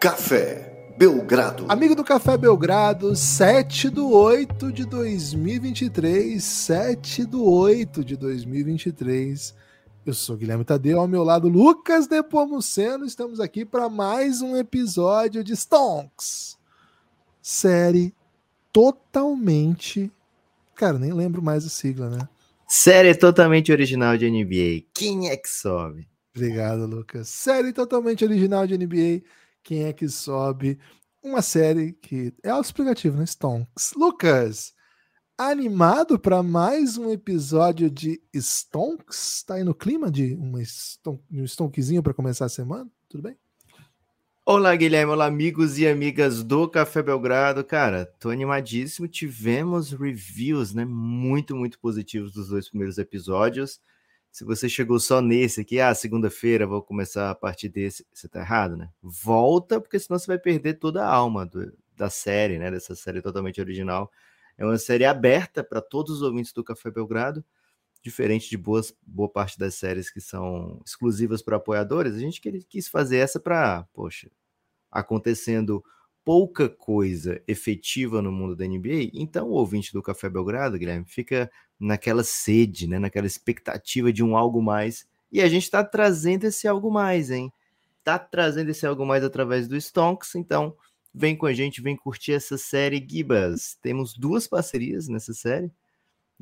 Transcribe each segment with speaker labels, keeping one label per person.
Speaker 1: Café Belgrado.
Speaker 2: Amigo do Café Belgrado, 7 do 8 de 2023, 7 do 8 de 2023. Eu sou Guilherme Tadeu, ao meu lado Lucas Nepomuceno. Estamos aqui para mais um episódio de Stonks. Série totalmente. Cara, nem lembro mais a sigla, né?
Speaker 3: Série totalmente original de NBA. Quem é que sobe?
Speaker 2: Obrigado, Lucas. Série totalmente original de NBA. Quem é que sobe? Uma série que é autoexplicativo, né? Stonks. Lucas, animado para mais um episódio de Stonks? Tá aí no clima de uma ston um Stonkzinho para começar a semana? Tudo bem?
Speaker 3: Olá, Guilherme. Olá, amigos e amigas do Café Belgrado. Cara, tô animadíssimo. Tivemos reviews, né? Muito, muito positivos dos dois primeiros episódios. Se você chegou só nesse aqui, ah, segunda-feira vou começar a partir desse, você tá errado, né? Volta, porque senão você vai perder toda a alma do, da série, né? Dessa série totalmente original. É uma série aberta para todos os ouvintes do Café Belgrado, diferente de boas, boa parte das séries que são exclusivas para apoiadores. A gente quis fazer essa para, poxa, acontecendo pouca coisa efetiva no mundo da NBA, então o ouvinte do Café Belgrado, Guilherme, fica naquela sede, né, naquela expectativa de um algo mais. E a gente está trazendo esse algo mais, hein? Tá trazendo esse algo mais através do Stonks, então vem com a gente, vem curtir essa série Gibas. Temos duas parcerias nessa série,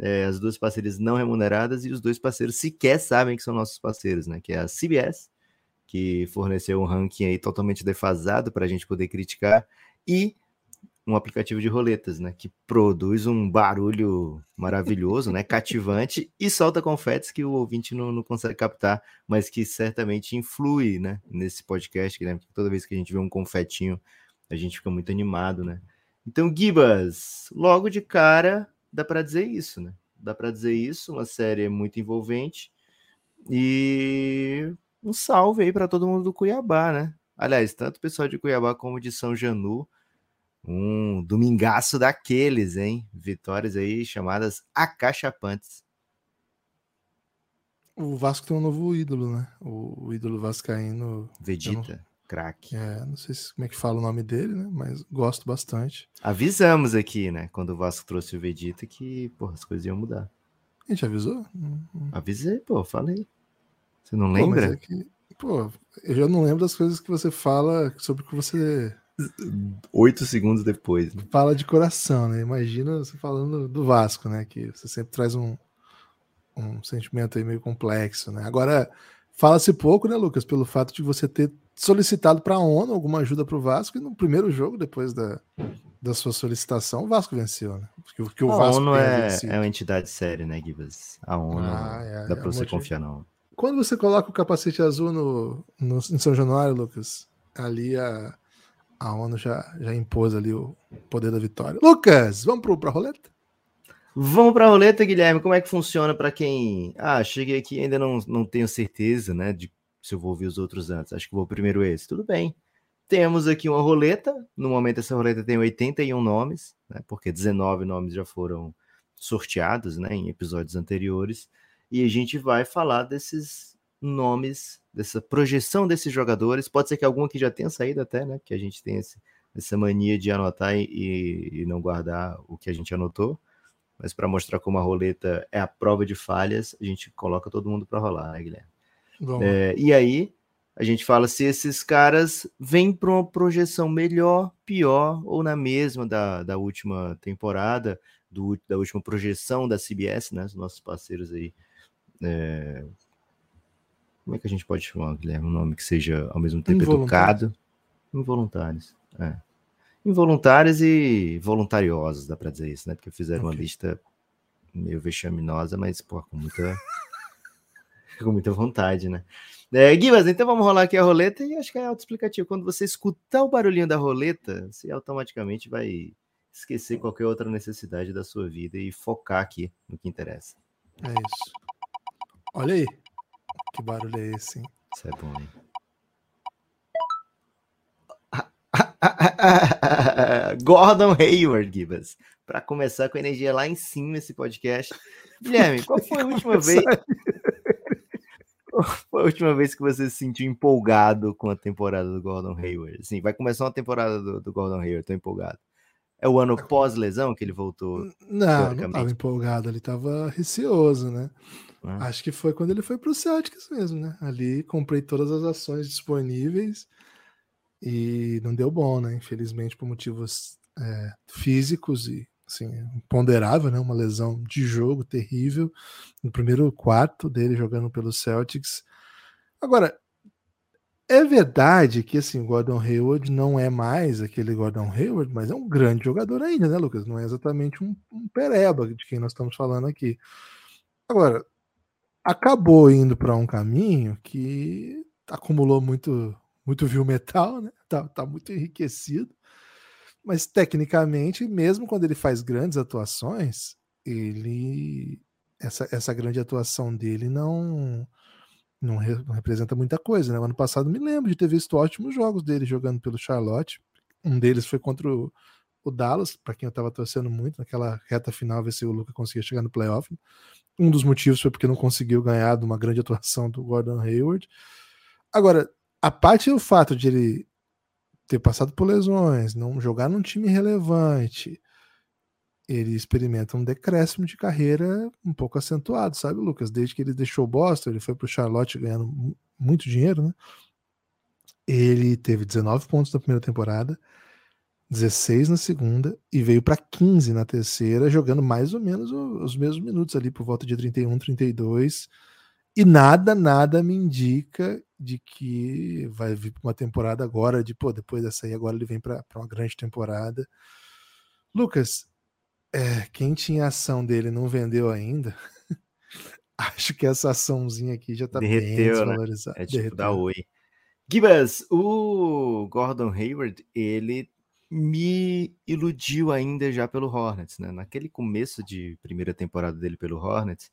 Speaker 3: é, as duas parcerias não remuneradas e os dois parceiros sequer sabem que são nossos parceiros, né? Que é a CBS, que forneceu um ranking aí totalmente defasado para a gente poder criticar, e um aplicativo de roletas, né, que produz um barulho maravilhoso, né, cativante e solta confetes que o ouvinte não, não consegue captar, mas que certamente influi, né, nesse podcast, né, porque toda vez que a gente vê um confetinho, a gente fica muito animado, né. Então, Gibas, logo de cara, dá para dizer isso, né, dá para dizer isso, uma série muito envolvente e um salve aí para todo mundo do Cuiabá, né. Aliás, tanto o pessoal de Cuiabá como de São Janu, um domingaço daqueles, hein? Vitórias aí chamadas acachapantes.
Speaker 2: O Vasco tem um novo ídolo, né? O, ídolo vascaíno.
Speaker 3: Vegeta, não... craque.
Speaker 2: É, não sei se, como é que fala o nome dele, né? Mas gosto bastante.
Speaker 3: Avisamos aqui, né? Quando o Vasco trouxe o Vegeta que, pô, as coisas iam mudar.
Speaker 2: A gente avisou?
Speaker 3: Avisei, pô, falei. Você não lembra? Pô, é que,
Speaker 2: pô, eu já não lembro das coisas que você fala sobre o que você
Speaker 3: oito segundos depois. Né?
Speaker 2: Fala de coração, né? Imagina você falando do Vasco, né? Que você sempre traz um, um sentimento aí meio complexo, né? Agora, fala-se pouco, né, Lucas, pelo fato de você ter solicitado para a ONU alguma ajuda para o Vasco e no primeiro jogo, depois da, da sua solicitação, o Vasco venceu, né?
Speaker 3: Porque, porque o a Vasco ONU é, é uma entidade séria, né, Gibas? A ONU ah, é, dá para é você confiar, não.
Speaker 2: Quando você coloca o capacete azul no, no, em São Januário, Lucas, ali a a ONU já, já impôs ali o poder da vitória. Lucas, vamos para a roleta?
Speaker 3: Vamos para a roleta, Guilherme. Como é que funciona para quem. Ah, cheguei aqui ainda não, não tenho certeza, né, de se eu vou ouvir os outros antes. Acho que vou primeiro esse. Tudo bem. Temos aqui uma roleta. No momento, essa roleta tem 81 nomes, né, porque 19 nomes já foram sorteados né, em episódios anteriores. E a gente vai falar desses nomes, dessa projeção desses jogadores. Pode ser que algum aqui já tenha saído até, né? Que a gente tem esse, essa mania de anotar e, e não guardar o que a gente anotou. Mas para mostrar como a roleta é a prova de falhas, a gente coloca todo mundo para rolar, né, Guilherme? É, e aí a gente fala se esses caras vêm para uma projeção melhor, pior ou na mesma da, da última temporada, do, da última projeção da CBS, né? Os nossos parceiros aí é, como é que a gente pode chamar, Guilherme? Um nome que seja ao mesmo tempo educado. Involuntários. É. Involuntários e voluntariosos, dá para dizer isso, né? Porque fizeram okay. uma lista meio vexaminosa, mas, pô, com muita. com muita vontade, né? É, Guivas, então vamos rolar aqui a roleta e acho que é autoexplicativo. Quando você escutar o barulhinho da roleta, você automaticamente vai esquecer qualquer outra necessidade da sua vida e focar aqui no que interessa.
Speaker 2: É isso. Olha aí. Que barulho é esse, hein?
Speaker 3: Isso é bom, hein? Gordon Hayward, Gibas. Para começar com a energia lá em cima esse podcast. Guilherme, qual foi a última vez? foi a última vez que você se sentiu empolgado com a temporada do Gordon Hayward? Sim, vai começar uma temporada do, do Gordon Hayward, tô empolgado. É o ano pós-lesão que ele voltou?
Speaker 2: Não, não estava empolgado, ele estava receoso, né? Ah. Acho que foi quando ele foi para o Celtics mesmo, né? Ali comprei todas as ações disponíveis e não deu bom, né? Infelizmente por motivos é, físicos e assim, imponderável, né? Uma lesão de jogo terrível no primeiro quarto dele jogando pelo Celtics. Agora, é verdade que assim, Gordon Hayward não é mais aquele Gordon Hayward, mas é um grande jogador ainda, né, Lucas? Não é exatamente um, um pereba de quem nós estamos falando aqui. Agora, acabou indo para um caminho que acumulou muito muito viu metal, né? Tá, tá muito enriquecido. Mas tecnicamente, mesmo quando ele faz grandes atuações, ele essa, essa grande atuação dele não não, re, não, representa muita coisa, né? Ano passado me lembro de ter visto ótimos jogos dele jogando pelo Charlotte. Um deles foi contra o, o Dallas, para quem eu estava torcendo muito naquela reta final, ver se o Luca conseguia chegar no playoff. Um dos motivos foi porque não conseguiu ganhar de uma grande atuação do Gordon Hayward. Agora, a parte do fato de ele ter passado por lesões, não jogar num time relevante, ele experimenta um decréscimo de carreira um pouco acentuado, sabe, Lucas? Desde que ele deixou o Boston, ele foi para o Charlotte ganhando muito dinheiro, né? Ele teve 19 pontos na primeira temporada, 16 na segunda e veio para 15 na terceira, jogando mais ou menos os mesmos minutos ali por volta de 31, 32. E nada, nada me indica de que vai vir para uma temporada agora, de pô, depois dessa aí, agora ele vem para uma grande temporada. Lucas, é, quem tinha ação dele não vendeu ainda. Acho que essa açãozinha aqui já está bem né? desvalorizada.
Speaker 3: Né? É tipo Derreteu. da Oi. Gibas, o Gordon Hayward, ele me iludiu ainda já pelo Hornets, né? Naquele começo de primeira temporada dele pelo Hornets,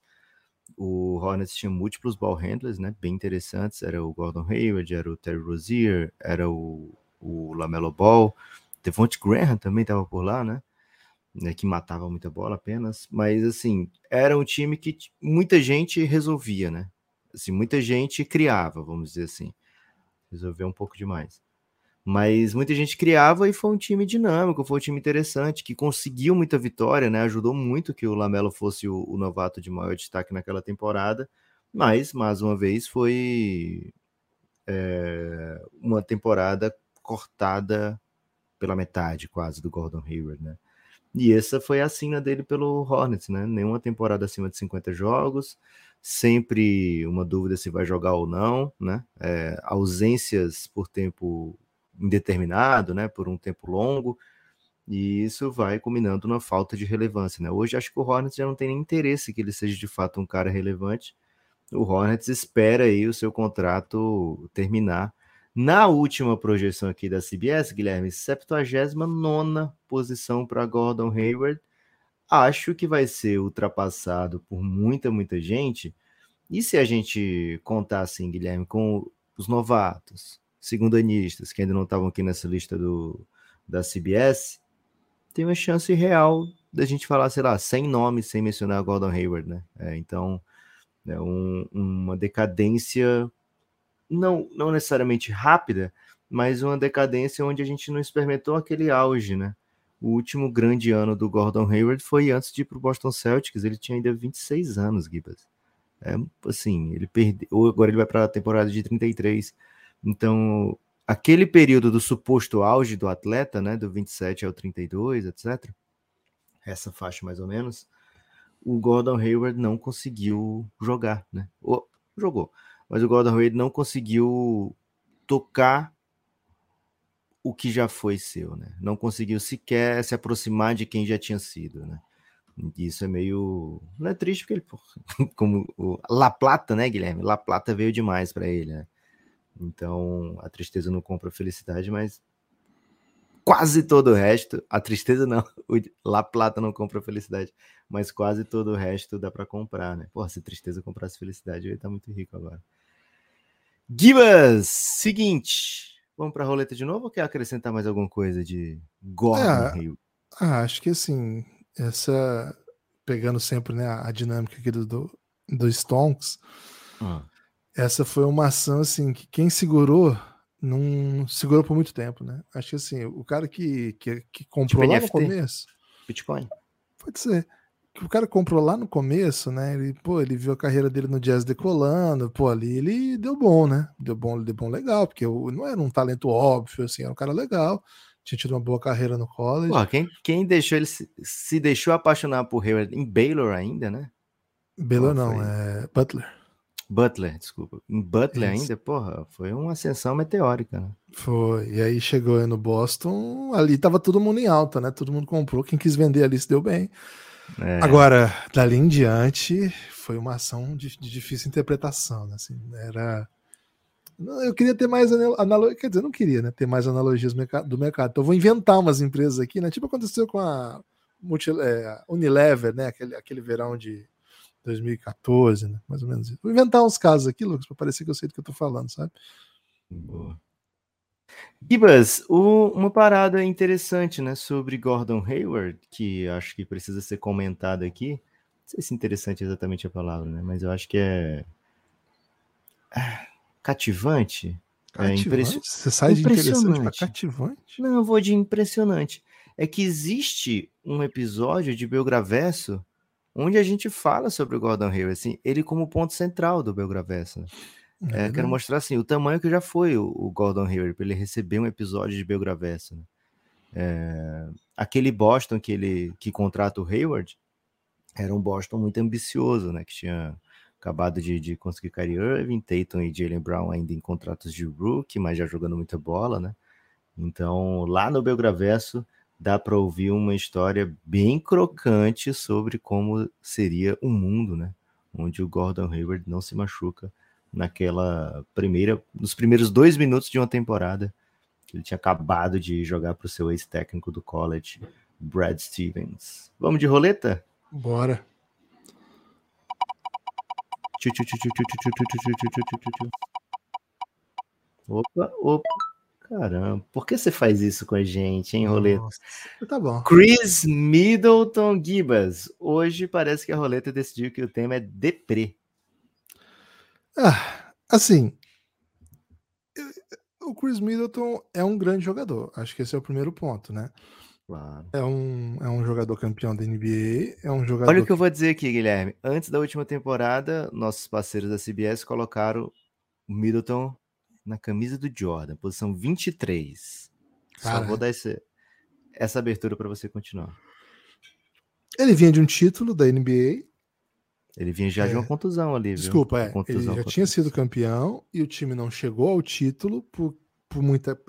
Speaker 3: o Hornets tinha múltiplos ball handlers, né? Bem interessantes. Era o Gordon Hayward, era o Terry Rozier, era o, o Lamelo Ball. Devonte Graham também estava por lá, né? Né? Que matava muita bola apenas. Mas, assim, era um time que muita gente resolvia, né? Assim, muita gente criava, vamos dizer assim. Resolveu um pouco demais. Mas muita gente criava e foi um time dinâmico, foi um time interessante, que conseguiu muita vitória, né? Ajudou muito que o Lamelo fosse o, o novato de maior destaque naquela temporada. Mas, mais uma vez, foi é, uma temporada cortada pela metade quase do Gordon Hayward, né? E essa foi a sina dele pelo Hornets, né? Nenhuma temporada acima de 50 jogos, sempre uma dúvida se vai jogar ou não, né? É, ausências por tempo indeterminado, né, por um tempo longo, e isso vai culminando na falta de relevância, né? Hoje acho que o Hornets já não tem nem interesse que ele seja de fato um cara relevante. O Hornets espera aí o seu contrato terminar. Na última projeção aqui da CBS, Guilherme, 79 posição para Gordon Hayward. Acho que vai ser ultrapassado por muita, muita gente. E se a gente contar assim, Guilherme, com os novatos, segundanistas que ainda não estavam aqui nessa lista do, da CBS, tem uma chance real da gente falar, sei lá, sem nome, sem mencionar Gordon Hayward, né? É, então, é um, uma decadência não, não necessariamente rápida, mas uma decadência onde a gente não experimentou aquele auge, né? O último grande ano do Gordon Hayward foi antes de ir para o Boston Celtics, ele tinha ainda 26 anos, Gibas. É, assim, ele perdeu, agora ele vai para a temporada de 33. Então, aquele período do suposto auge do atleta, né, do 27 ao 32, etc., essa faixa mais ou menos, o Gordon Hayward não conseguiu jogar, né? Ou, jogou, mas o Gordon Hayward não conseguiu tocar o que já foi seu, né? Não conseguiu sequer se aproximar de quem já tinha sido, né? Isso é meio. Não é triste porque ele, como o La Plata, né, Guilherme? La Plata veio demais para ele, né? Então, a tristeza não compra a felicidade, mas quase todo o resto, a tristeza não, o La Plata não compra felicidade, mas quase todo o resto dá para comprar, né? Pô, se tristeza comprasse felicidade, eu ia estar tá muito rico agora. Gibas, seguinte, vamos para a roleta de novo ou quer acrescentar mais alguma coisa de Gordon é, Rio?
Speaker 2: Ah, acho que assim, essa pegando sempre né, a dinâmica aqui do, do, do Stonks, ah essa foi uma ação assim que quem segurou não segurou por muito tempo, né? Acho que assim, o cara que, que, que comprou tipo lá NFT? no começo.
Speaker 3: Bitcoin.
Speaker 2: Pode ser. Que o cara comprou lá no começo, né? Ele, pô, ele viu a carreira dele no jazz decolando, pô, ali ele deu bom, né? Deu bom, deu bom legal, porque não era um talento óbvio, assim, era um cara legal, tinha tido uma boa carreira no college.
Speaker 3: Pô, quem, quem deixou ele se, se deixou apaixonar por Hayward em Baylor ainda, né?
Speaker 2: Baylor não, é Butler.
Speaker 3: Butler, desculpa. Butler Isso. ainda, porra, foi uma ascensão meteórica, né?
Speaker 2: Foi. E aí chegou aí no Boston, ali tava todo mundo em alta, né? Todo mundo comprou, quem quis vender ali se deu bem. É. Agora, dali em diante, foi uma ação de, de difícil interpretação, né? Assim, era. Eu queria ter mais analogia, quer dizer, não queria, né? Ter mais analogias do mercado. Então, eu vou inventar umas empresas aqui, né? Tipo aconteceu com a Multi, é, Unilever, né? Aquele, aquele verão de 2014, né? Mais ou menos isso. Vou inventar uns casos aqui, Lucas, para parecer que eu sei do que eu tô falando, sabe?
Speaker 3: Boa. Gibas, uma parada interessante, né, sobre Gordon Hayward, que acho que precisa ser comentada aqui. Não sei se interessante é exatamente a palavra, né, mas eu acho que é cativante.
Speaker 2: É cativante? É Você sai de interessante para cativante?
Speaker 3: Não, eu vou de impressionante. É que existe um episódio de Belgravesso onde a gente fala sobre o Gordon Hayward, assim, ele como ponto central do Belgravesso. Né? É, quero mostrar assim o tamanho que já foi o, o Gordon Hayward para ele receber um episódio de Belgravesso. Né? É, aquele Boston que ele que contrata o Hayward era um Boston muito ambicioso, né? Que tinha acabado de, de conseguir Kyrie Irving, Tatum e Jalen Brown ainda em contratos de rookie, mas já jogando muita bola, né? Então lá no Belgravesso dá para ouvir uma história bem crocante sobre como seria o um mundo, né? Onde o Gordon Hayward não se machuca naquela primeira, nos primeiros dois minutos de uma temporada que ele tinha acabado de jogar para o seu ex-técnico do college, Brad Stevens. Vamos de roleta?
Speaker 2: Bora.
Speaker 3: Opa, opa. Caramba, por que você faz isso com a gente, hein, Roleta? Nossa,
Speaker 2: tá bom.
Speaker 3: Chris Middleton Gibas. Hoje parece que a Roleta decidiu que o tema é deprê.
Speaker 2: Ah, assim, o Chris Middleton é um grande jogador. Acho que esse é o primeiro ponto, né?
Speaker 3: Claro.
Speaker 2: É um, é um jogador campeão da NBA, é um jogador.
Speaker 3: Olha o que eu vou dizer aqui, Guilherme. Antes da última temporada, nossos parceiros da CBS colocaram o Middleton na camisa do Jordan, posição 23. Cara. Só vou dar esse, essa abertura para você continuar.
Speaker 2: Ele vinha de um título da NBA.
Speaker 3: Ele vinha já é. de uma contusão ali,
Speaker 2: Desculpa,
Speaker 3: é.
Speaker 2: Contusão, ele já contusão. tinha sido campeão e o time não chegou ao título por, por muita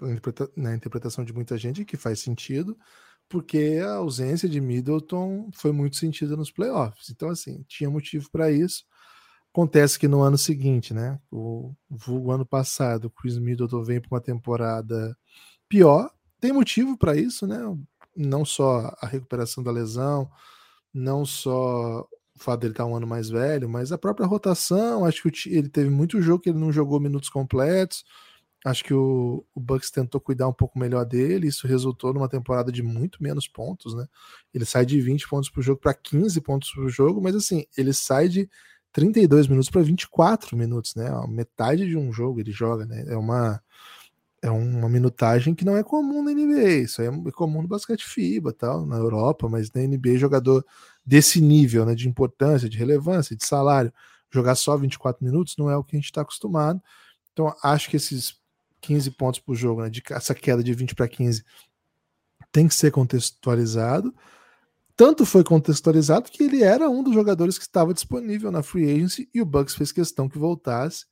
Speaker 2: na interpretação de muita gente que faz sentido, porque a ausência de Middleton foi muito sentida nos playoffs. Então, assim, tinha motivo para isso. Acontece que no ano seguinte, né? O ano passado, o Chris Middleton vem para uma temporada pior. Tem motivo para isso, né? Não só a recuperação da lesão, não só o fato dele estar tá um ano mais velho, mas a própria rotação. Acho que ele teve muito jogo que ele não jogou minutos completos. Acho que o, o Bucks tentou cuidar um pouco melhor dele. Isso resultou numa temporada de muito menos pontos, né? Ele sai de 20 pontos por jogo para 15 pontos por jogo, mas assim, ele sai de 32 minutos para 24 minutos, né? Metade de um jogo ele joga, né? É uma é uma minutagem que não é comum na NBA. Isso é comum no basquete FIBA, tal, na Europa, mas na NBA jogador desse nível, né, de importância, de relevância, de salário, jogar só 24 minutos não é o que a gente está acostumado. Então acho que esses 15 pontos por jogo, né, de, essa queda de 20 para 15 tem que ser contextualizado tanto foi contextualizado que ele era um dos jogadores que estava disponível na free agency e o Bucks fez questão que voltasse.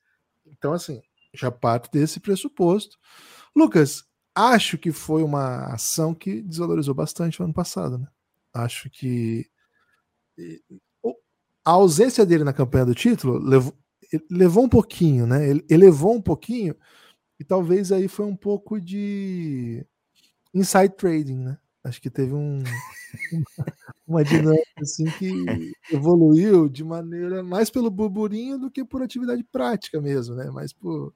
Speaker 2: Então, assim, já parto desse pressuposto. Lucas, acho que foi uma ação que desvalorizou bastante o ano passado, né? Acho que a ausência dele na campanha do título levou, levou um pouquinho, né? Ele elevou um pouquinho e talvez aí foi um pouco de inside trading, né? Acho que teve um, uma dinâmica assim que evoluiu de maneira mais pelo burburinho do que por atividade prática mesmo, né? Mas por,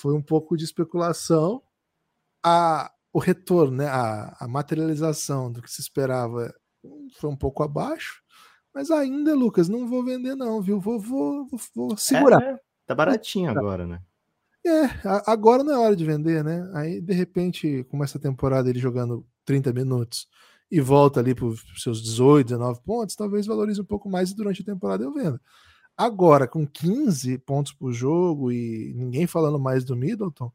Speaker 2: foi um pouco de especulação. A, o retorno, né? A, a materialização do que se esperava foi um pouco abaixo, mas ainda, Lucas, não vou vender não, viu? Vou, vou, vou, vou segurar.
Speaker 3: É, Tá baratinho agora, né?
Speaker 2: É, agora não é hora de vender, né? Aí, de repente, começa a temporada ele jogando 30 minutos e volta ali para os seus 18, 19 pontos, talvez valorize um pouco mais e durante a temporada eu vendo. Agora, com 15 pontos por jogo e ninguém falando mais do Middleton,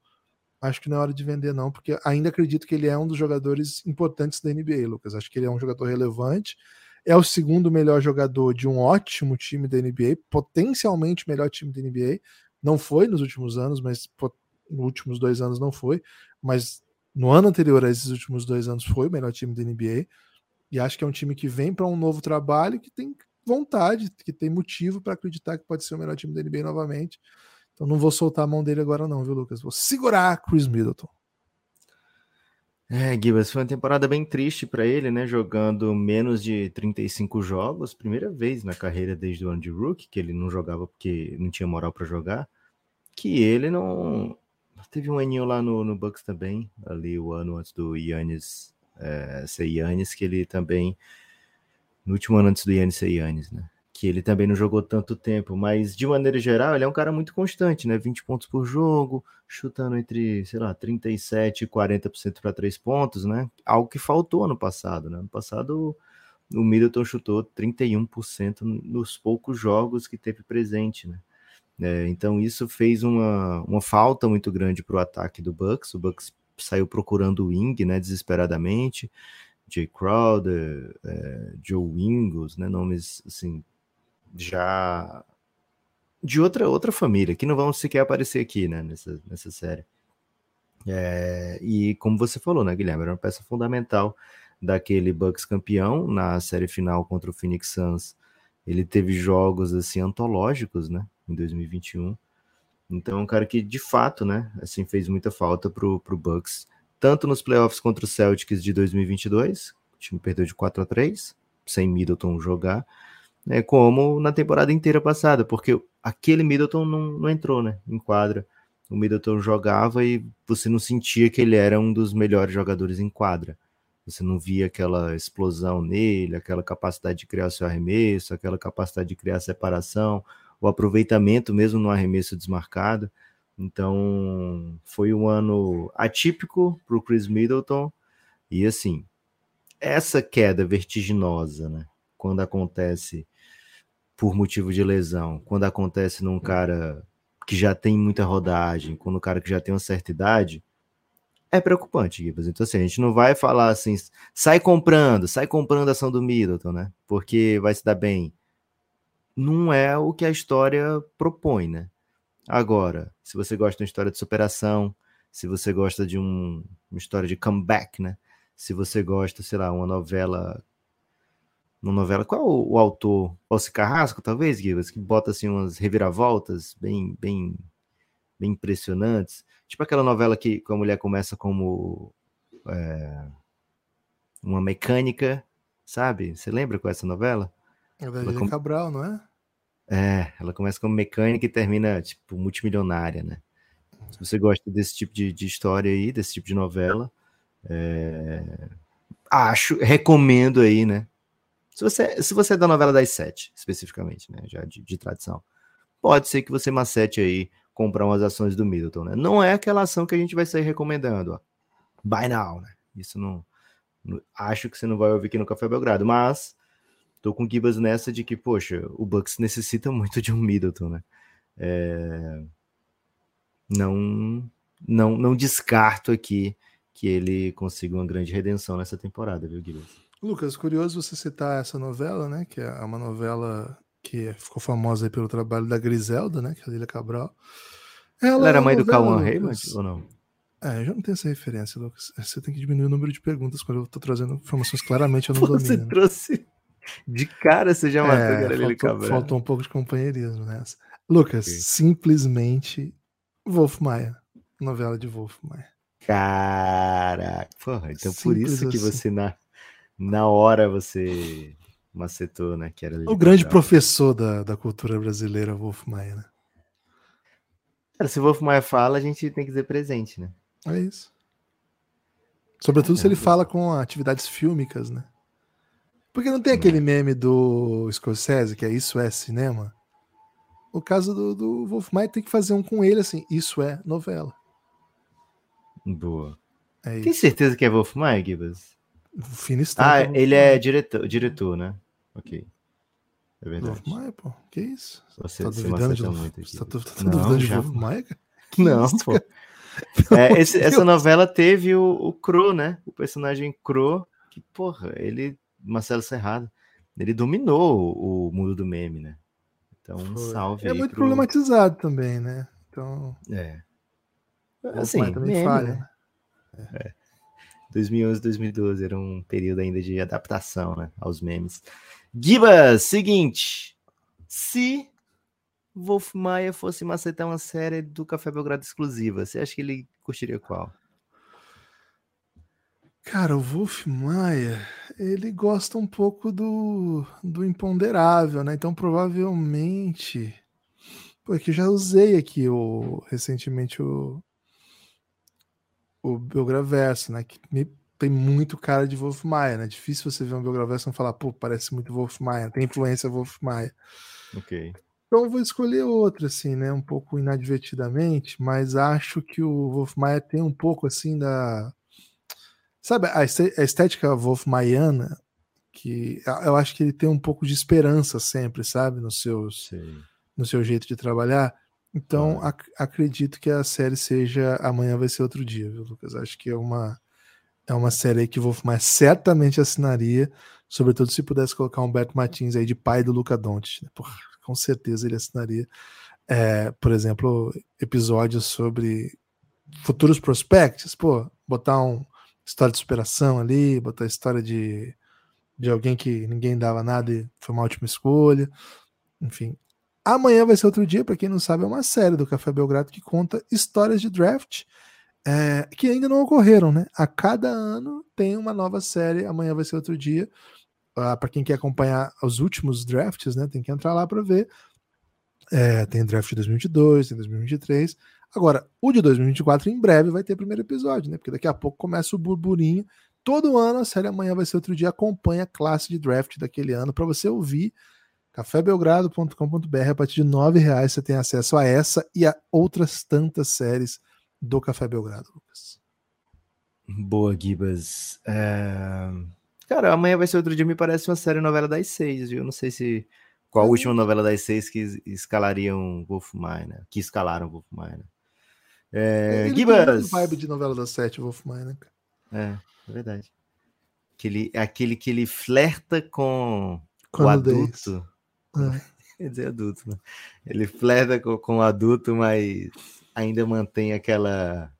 Speaker 2: acho que não é hora de vender, não, porque ainda acredito que ele é um dos jogadores importantes da NBA, Lucas. Acho que ele é um jogador relevante. É o segundo melhor jogador de um ótimo time da NBA, potencialmente melhor time da NBA. Não foi nos últimos anos, mas nos últimos dois anos não foi. Mas no ano anterior a esses últimos dois anos foi o melhor time da NBA. E acho que é um time que vem para um novo trabalho, que tem vontade, que tem motivo para acreditar que pode ser o melhor time da NBA novamente. Então não vou soltar a mão dele agora não, viu, Lucas? Vou segurar Chris Middleton.
Speaker 3: É, Gibas, foi uma temporada bem triste para ele, né? Jogando menos de 35 jogos, primeira vez na carreira desde o ano de rookie, que ele não jogava porque não tinha moral para jogar, que ele não teve um aninho lá no, no Bucks também, ali o ano antes do Yannis é, ser Yannis, que ele também no último ano antes do Yannis ser Yannis, né? que ele também não jogou tanto tempo, mas de maneira geral, ele é um cara muito constante, né? 20 pontos por jogo, chutando entre, sei lá, 37 e 40% para três pontos, né? Algo que faltou ano passado, né? Ano passado o Middleton chutou 31% nos poucos jogos que teve presente, né? É, então isso fez uma, uma falta muito grande para o ataque do Bucks. O Bucks saiu procurando o wing, né? Desesperadamente. Jay Crowder, é, Joe Ingles, né? Nomes assim já de outra outra família, que não vão sequer aparecer aqui, né, nessa, nessa série. É, e como você falou, né, Guilherme, era uma peça fundamental daquele Bucks campeão na série final contra o Phoenix Suns. Ele teve jogos assim antológicos, né, em 2021. Então, é um cara que de fato, né, assim fez muita falta pro pro Bucks, tanto nos playoffs contra o Celtics de 2022, o time perdeu de 4 a 3, sem Middleton jogar, né, como na temporada inteira passada, porque aquele Middleton não, não entrou né, em quadra. O Middleton jogava e você não sentia que ele era um dos melhores jogadores em quadra. Você não via aquela explosão nele, aquela capacidade de criar seu arremesso, aquela capacidade de criar separação, o aproveitamento mesmo no arremesso desmarcado. Então, foi um ano atípico para o Chris Middleton. E assim, essa queda vertiginosa, né? Quando acontece por motivo de lesão, quando acontece num cara que já tem muita rodagem, quando o cara que já tem uma certa idade, é preocupante, Gibas. Então, assim, a gente não vai falar assim, sai comprando, sai comprando a ação do Middleton, né? Porque vai se dar bem. Não é o que a história propõe, né? Agora, se você gosta de uma história de superação, se você gosta de um, uma história de comeback, né? Se você gosta, sei lá, uma novela uma novela. Qual o, o autor? Alci Carrasco, talvez, Guilherme, que bota assim umas reviravoltas bem, bem, bem impressionantes. Tipo aquela novela que, que a mulher começa como é, uma mecânica, sabe? Você lembra com essa novela?
Speaker 2: É da com... Cabral, não é?
Speaker 3: É, ela começa como mecânica e termina, tipo, multimilionária, né? Se você gosta desse tipo de, de história aí, desse tipo de novela, é... acho, recomendo aí, né? Se você, se você é da novela das sete, especificamente, né? Já de, de tradição, pode ser que você macete aí comprar umas ações do Middleton, né? Não é aquela ação que a gente vai sair recomendando, ó. Buy now, né? Isso não, não, Acho que você não vai ouvir aqui no Café Belgrado, mas tô com Gibas nessa de que, poxa, o Bucks necessita muito de um Middleton, né? É... Não, não, não descarto aqui que ele consiga uma grande redenção nessa temporada, viu, Gibas?
Speaker 2: Lucas, curioso você citar essa novela, né? Que é uma novela que ficou famosa pelo trabalho da Griselda, né? Que é a Lília Cabral.
Speaker 3: Ela, Ela era mãe do Cauã Raymond ou não?
Speaker 2: É, eu já não tenho essa referência, Lucas. Você tem que diminuir o número de perguntas quando eu tô trazendo informações claramente eu não
Speaker 3: domino. Você trouxe de cara, você já matou é, Lília
Speaker 2: Cabral. Faltou um pouco de companheirismo nessa. Lucas, okay. simplesmente Wolf Maia. Novela de Wolf Maia.
Speaker 3: Caraca, porra, então Simples por isso assim. que você na na hora você macetou, né? Que era
Speaker 2: o grande professor da, da cultura brasileira, Wolf Maia, né?
Speaker 3: Cara, se o Wolf Maia fala, a gente tem que dizer presente, né?
Speaker 2: É isso. Sobretudo se ele fala com atividades fílmicas, né? Porque não tem aquele meme do Scorsese, que é Isso é Cinema? o caso do, do Wolf Maia tem que fazer um com ele, assim. Isso é novela.
Speaker 3: Boa.
Speaker 2: É
Speaker 3: Tem certeza que é Wolf Maia, Gibas?
Speaker 2: Estampa.
Speaker 3: Ah,
Speaker 2: Wolf
Speaker 3: ele
Speaker 2: Maia.
Speaker 3: é diretor, diretor, né? Ok. É verdade.
Speaker 2: Wolf Maia, pô. Que isso?
Speaker 3: Você,
Speaker 2: tá duvidando de,
Speaker 3: aqui.
Speaker 2: você tá, tá
Speaker 3: Não,
Speaker 2: duvidando de Wolf Maia? Que
Speaker 3: Não,
Speaker 2: isso,
Speaker 3: pô. É, esse- essa novela teve o, o Cro, né? O personagem Cro, que, porra, ele, Marcelo Serrado, ele dominou o, mundo do meme, né? Então, um salve
Speaker 2: É
Speaker 3: aí
Speaker 2: muito
Speaker 3: pro-
Speaker 2: problematizado também, né? Então,
Speaker 3: É.
Speaker 2: Wolf
Speaker 3: Assim,
Speaker 2: também
Speaker 3: meme,
Speaker 2: falha,
Speaker 3: né?
Speaker 2: né?
Speaker 3: 2011, 2012 era um período ainda de adaptação, né, aos memes. Gibas, seguinte, se Wolf Maia fosse macetar uma série do Café Belgrado exclusiva, você acha que ele curtiria qual?
Speaker 2: Cara, o Wolf Maia, ele gosta um pouco do, do imponderável, né? Então, provavelmente. Porque já usei aqui o, recentemente o, o Belgraverso, né? Que me- tem muito cara de Wolf Maia, né? Difícil você ver um Belgraverso e não falar, pô, parece muito Wolf Maia, tem influência Wolf Maia.
Speaker 3: Ok.
Speaker 2: Então eu vou escolher outra, assim, né? Um pouco inadvertidamente, mas acho que o Wolf Maia tem um pouco assim da. Sabe, a estética Wolf Maiana, que eu- acho que ele tem um pouco de esperança sempre, sabe? Nos seus, no seu jeito de trabalhar. Então ac- acredito que a série seja Amanhã Vai Ser Outro Dia, viu, Lucas? Acho que é uma, é uma série que o Wolf Maia certamente assinaria, sobretudo se pudesse colocar um Beto Martins aí de pai do Luca Doncic. Né? Porra, com certeza ele assinaria. É, por exemplo, episódios sobre futuros prospects, pô, botar um história de superação ali, botar história de, de alguém que ninguém dava nada e foi uma ótima escolha. Enfim, Amanhã vai ser outro dia, para quem não sabe, é uma série do Café Belgrado que conta histórias de draft é, que ainda não ocorreram, né? A cada ano tem uma nova série. Amanhã vai ser outro dia. Ah, para quem quer acompanhar os últimos drafts, né? Tem que entrar lá para ver. É, tem draft de 2022, tem 2023. Agora, o de 2024 em breve vai ter primeiro episódio, né? Porque daqui a pouco começa o burburinho. Todo ano a série Amanhã vai ser outro dia acompanha a classe de draft daquele ano para você ouvir cafébelgrado.com.br a partir de nove reais você tem acesso a essa e a outras tantas séries do Café Belgrado, Lucas.
Speaker 3: Boa, Gibas. É, Cara, amanhã vai ser outro dia, me parece uma série novela das seis, viu? Não sei se. Qual a
Speaker 2: Uhum.
Speaker 3: última novela das seis que es- escalariam Wolf Maia, né? Que escalaram Wolf Maia. né? É,
Speaker 2: Ele
Speaker 3: Gibas!
Speaker 2: vibe de novela das sete, Wolf Maia, né?
Speaker 3: É, é verdade. Aquele, aquele que ele flerta com
Speaker 2: Com
Speaker 3: o adulto.
Speaker 2: É.
Speaker 3: Quer dizer, adulto, né? Ele flerta com, com o adulto, mas ainda mantém aquela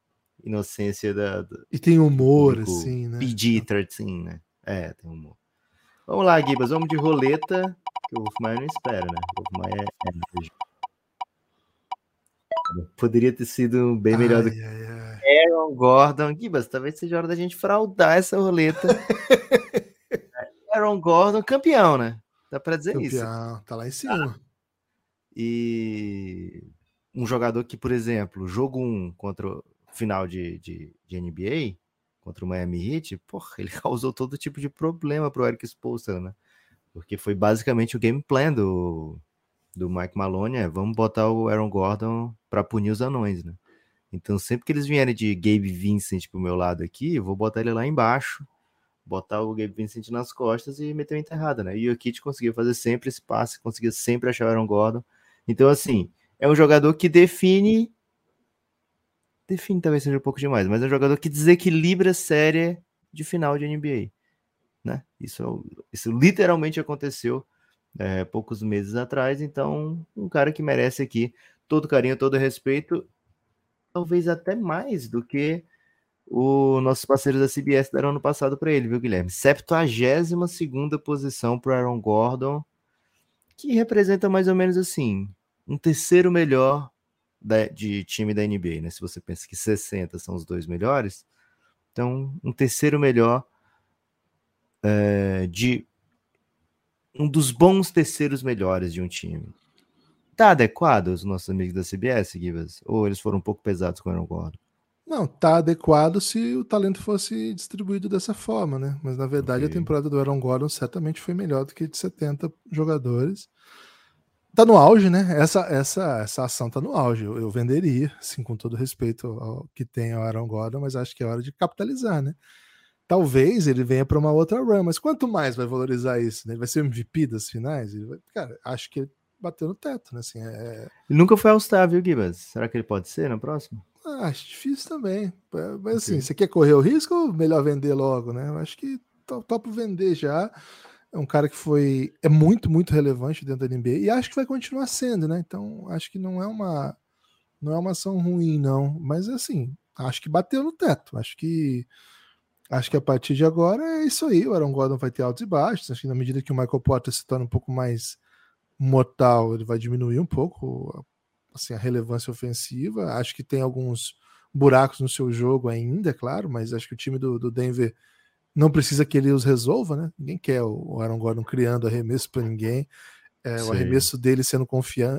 Speaker 3: inocência da, do
Speaker 2: E tem humor, assim, né?
Speaker 3: PG-13, né? É, tem humor. Vamos lá, Gibas, vamos de roleta, que o Wolf Maia não espera, né? O Wolf Maia é, Poderia ter sido bem melhor do
Speaker 2: Ai, ai, ai.
Speaker 3: que Aaron Gordon. Gibas, talvez seja hora da gente fraudar essa roleta. Aaron Gordon, campeão, né? Dá pra dizer isso.
Speaker 2: Campeão, tá lá em cima.
Speaker 3: E um jogador que, por exemplo, jogo 1 contra o final de, de, de NBA, contra o Miami Heat, porra, ele causou todo tipo de problema pro Eric Spoelstra, né? Porque foi basicamente o game plan do, do Mike Maloney, é, vamos botar o Aaron Gordon para punir os anões, né? Então, sempre que eles vierem de Gabe Vincent pro meu lado aqui, eu vou botar ele lá embaixo, botar o Gabe Vincent nas costas e meter uma enterrada, né? E o Kit conseguia fazer sempre esse passe, conseguia sempre achar o Aaron Gordon. Então, assim, é um jogador que define. Define talvez seja um pouco demais, mas é um jogador que desequilibra a série de final de NBA. Né? Isso, é isso literalmente aconteceu é, poucos meses atrás. Então, um cara que merece aqui todo carinho, todo respeito, talvez até mais do que o nossos parceiros da CBS deram ano passado para ele, viu, Guilherme? 72 segunda posição para Aaron Gordon, que representa mais ou menos assim, um terceiro melhor da, de time da NBA, né? Se você pensa que 60 são os dois melhores, então um terceiro melhor é, de um dos bons terceiros melhores de um time. Tá adequado os nossos amigos da CBS, Givas? Ou eles foram um pouco pesados com o Aaron Gordon?
Speaker 2: Não, tá adequado se o talento fosse distribuído dessa forma, né? Mas na verdade
Speaker 3: Ok.
Speaker 2: a temporada do Aaron Gordon certamente foi melhor do que de 70 jogadores. tá no auge, né? Essa, essa, essa ação tá no auge. Eu, eu venderia, assim, com todo respeito ao que tem o Aaron Gordon, mas acho que é hora de capitalizar, né? Talvez ele venha para uma outra run, mas quanto mais vai valorizar isso? Né? Ele vai ser MVP das finais? Vai... Cara, acho que bateu no teto, né? Assim, é...
Speaker 3: Ele nunca foi All-Star, viu, Gibas? Será que ele pode ser na próxima?
Speaker 2: Ah, acho difícil também. Mas assim, okay. você quer correr o risco ou melhor vender logo, né? Eu acho que topo vender já. É um cara que foi. É muito, muito relevante dentro da NBA e acho que vai continuar sendo, né? Então, acho que não é uma. Não é uma ação ruim, não. Mas assim, acho que bateu no teto. Acho que Acho que a partir de agora é isso aí. O Aaron Gordon vai ter altos e baixos. Acho que na medida que o Michael Porter se torna um pouco mais mortal, ele vai diminuir um pouco assim, a relevância ofensiva. Acho que tem alguns buracos no seu jogo ainda, é claro, mas acho que o time do, do Denver não precisa que ele os resolva, né? Ninguém quer o Aaron Gordon criando arremesso para ninguém. É, o arremesso dele sendo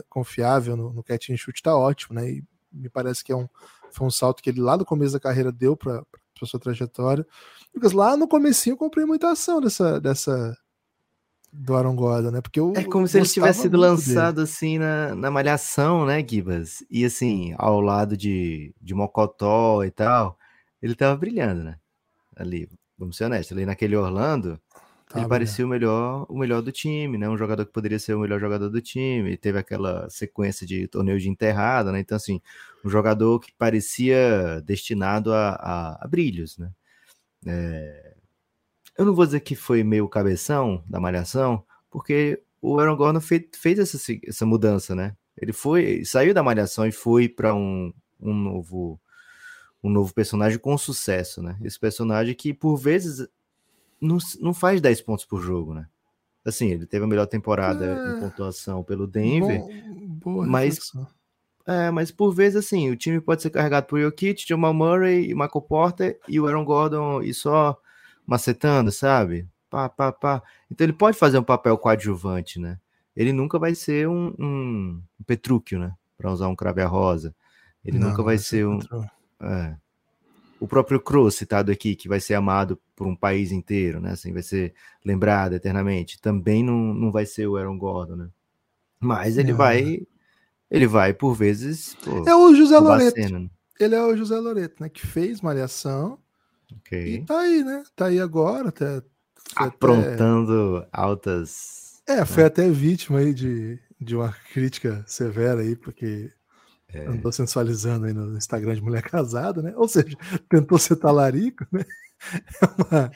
Speaker 2: confiável no, no catch and shoot tá ótimo, né? E me parece que é um, foi um salto que ele lá no começo da carreira deu para para sua trajetória. Lucas, lá no comecinho eu comprei muita ação dessa, dessa do Aaron Gordon, né? Porque eu,
Speaker 3: é como se ele tivesse sido lançado dele. assim na, na malhação, né, Gibas? E assim, ao lado de, de Mocotó e tal, ele tava brilhando, né? Ali, vamos ser honestos, ali naquele Orlando, Tá ele parecia o melhor, o melhor do time, né? Um jogador que poderia ser o melhor jogador do time. Teve aquela sequência de torneio de enterrada, né? Então, assim, um jogador que parecia destinado a, a, a brilhos, né? É... Eu não vou dizer que foi meio cabeção da malhação, porque o Aaron Gordon fez, fez essa, essa mudança, né? Ele foi, saiu da malhação e foi para um, um novo um novo personagem com sucesso, né? Esse personagem que por vezes não, não faz 10 pontos por jogo, né? Assim, ele teve a melhor temporada é, em pontuação pelo Denver, bom, mas é, mas por vezes assim, o time pode ser carregado por Jokic, Jamal Murray, Michael Porter e o Aaron Gordon e só macetando, sabe? Pá, pá, pá. Então ele pode fazer um papel coadjuvante, né? Ele nunca vai ser um, um, um Petrúquio, né? Para usar um crave a rosa. Ele não, nunca vai ser um. É o próprio Kroos citado aqui, que vai ser amado por um país inteiro, né? Assim, vai ser lembrado eternamente. Também não, não vai ser o Aaron Gordon, né? Mas ele não, vai, né? ele vai por vezes. Pô,
Speaker 2: é o José Loreto. Né? Ele é o José Loreto, né? Que fez Malhação.
Speaker 3: Ok.
Speaker 2: E tá aí, né? Tá aí agora, até.
Speaker 3: Aprontando até... altas.
Speaker 2: É, foi né? até vítima aí de, de uma crítica severa aí, porque é. Andou sensualizando aí no Instagram de mulher casada, né? Ou seja, tentou ser talarico, né? É uma,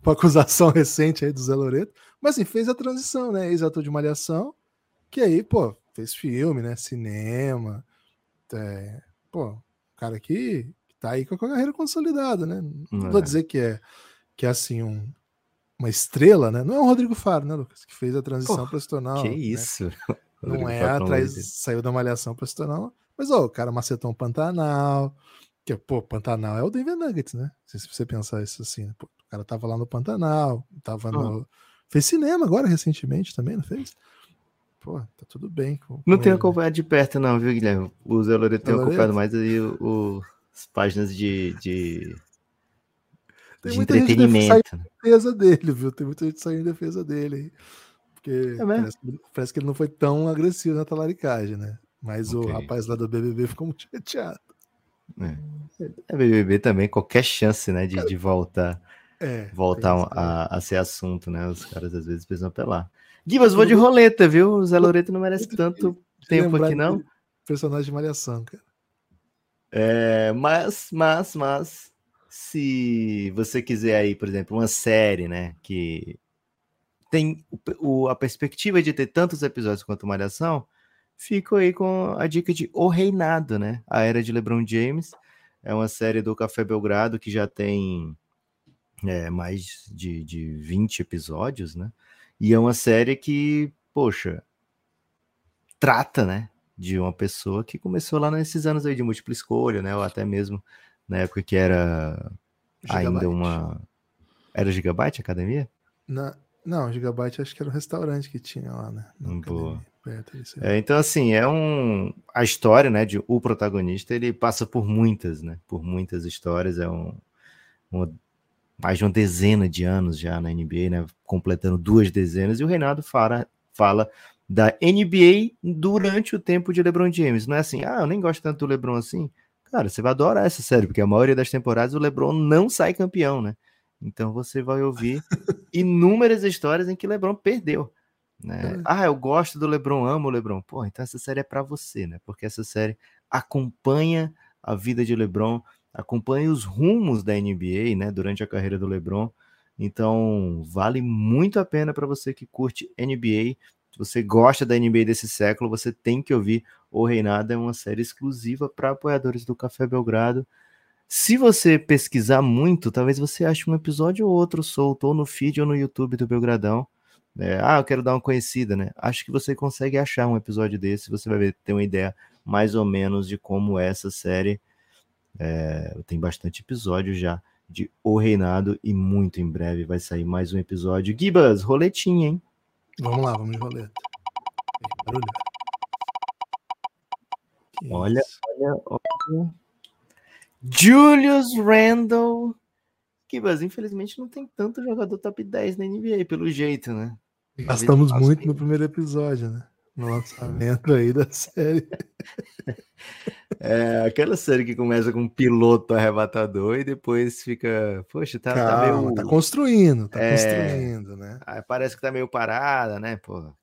Speaker 2: uma acusação recente aí do Zé Loreto. Mas assim, fez a transição, né? Ex-ator de Malhação, que aí, pô, fez filme, né? Cinema. É, pô, cara que tá aí com a carreira consolidada, né? Não é. vou dizer que é, que é assim, um, uma estrela, né? Não é o Rodrigo Faro, né, Lucas? Que fez a transição para se tornar.
Speaker 3: Que
Speaker 2: né?
Speaker 3: isso?
Speaker 2: Não é atrás, saiu da malhação para se tornar mas, ó, o cara macetou um Pantanal. Que, pô, Pantanal é o Denver Nuggets, né? Se você pensar isso assim, né? pô, o cara tava lá no Pantanal, tava no. Fez cinema agora recentemente também, não fez? Pô, tá tudo bem. Com,
Speaker 3: não tenho acompanhado de perto, não, viu, Guilherme? O Zé Loreto tem acompanhado mais aí o, o, as páginas de, de,
Speaker 2: tem de entretenimento. Gente em defesa dele, viu? Tem muita gente saindo em defesa dele. Porque é parece, parece, que ele não foi tão agressivo na talaricagem, né? Mas okay. o rapaz lá do BBB ficou muito chateado.
Speaker 3: É. é BBB também, qualquer chance, né, de, de voltar, é, voltar a, a, ser assunto, né? Os caras às vezes precisam apelar. Givas, vou de roleta, viu? O Zé Loreto não merece tanto tempo aqui, não.
Speaker 2: Personagem de Malhação, cara.
Speaker 3: É, mas, mas, mas, se você quiser aí, por exemplo, uma série, né, que tem o, a perspectiva de ter tantos episódios quanto Malhação, fico aí com a dica de O Reinado, né? A Era de LeBron James. É uma série do Café Belgrado que já tem é, mais de, de 20 episódios, né? E é uma série que, poxa, trata, né? De uma pessoa que começou lá nesses anos aí de múltipla escolha, né? Ou até mesmo na época que era Gigabyte. ainda uma. Era Gigabyte Academia?
Speaker 2: Na... Não, Gigabyte acho que era um restaurante que tinha lá, né?
Speaker 3: Boa. É, então, assim, é um. A história, né, de o protagonista, ele passa por muitas, né? Por muitas histórias. É um. Uma, mais de uma dezena de anos já na NBA, né? Completando duas dezenas. E o Reinaldo fala, fala da NBA durante o tempo de LeBron James. Não é assim, ah, eu nem gosto tanto do LeBron assim. Cara, você vai adorar essa série, porque a maioria das temporadas o LeBron não sai campeão, né? Então você vai ouvir inúmeras histórias em que LeBron perdeu. Né? É. Ah, eu gosto do LeBron, amo o LeBron. Pô, então essa série é para você, né? Porque essa série acompanha a vida de LeBron, acompanha os rumos da NBA, né, durante a carreira do LeBron. Então, vale muito a pena para você que curte NBA. Se você gosta da NBA desse século, você tem que ouvir O Reinado, é uma série exclusiva para apoiadores do Café Belgrado. Se você pesquisar muito, talvez você ache um episódio ou outro solto, ou no feed ou no YouTube do Belgradão. É, ah, eu quero dar uma conhecida, né? Acho que você consegue achar um episódio desse, você vai ter uma ideia mais ou menos de como é essa série. É, tem bastante episódio já de O Reinado e muito em breve vai sair mais um episódio. Gibas, roletinha, hein?
Speaker 2: Vamos lá, vamos de roleta.
Speaker 3: Olha, olha, olha. Julius Randle. Gibas, infelizmente não tem tanto jogador top 10 na NBA, pelo jeito, né?
Speaker 2: Gastamos muito no primeiro episódio, né? No lançamento aí da série.
Speaker 3: É aquela série que começa com um piloto arrebatador e depois fica, poxa, tá,
Speaker 2: Calma,
Speaker 3: tá meio.
Speaker 2: Tá construindo, tá é... construindo, né?
Speaker 3: Aí parece que tá meio parada, né? Pô,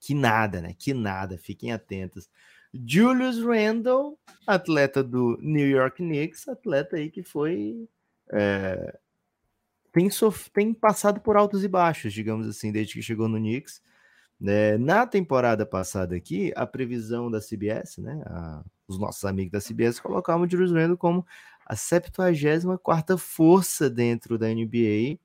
Speaker 3: que nada, né? Que nada, fiquem atentos. Julius Randle, atleta do New York Knicks, atleta aí que foi. É, tem, sof tem passado por altos e baixos, digamos assim, desde que chegou no Knicks. É, na temporada passada aqui, a previsão da CBS, né? A, os nossos amigos da CBS colocavam o Julius Randle como a 74 força dentro da NBA.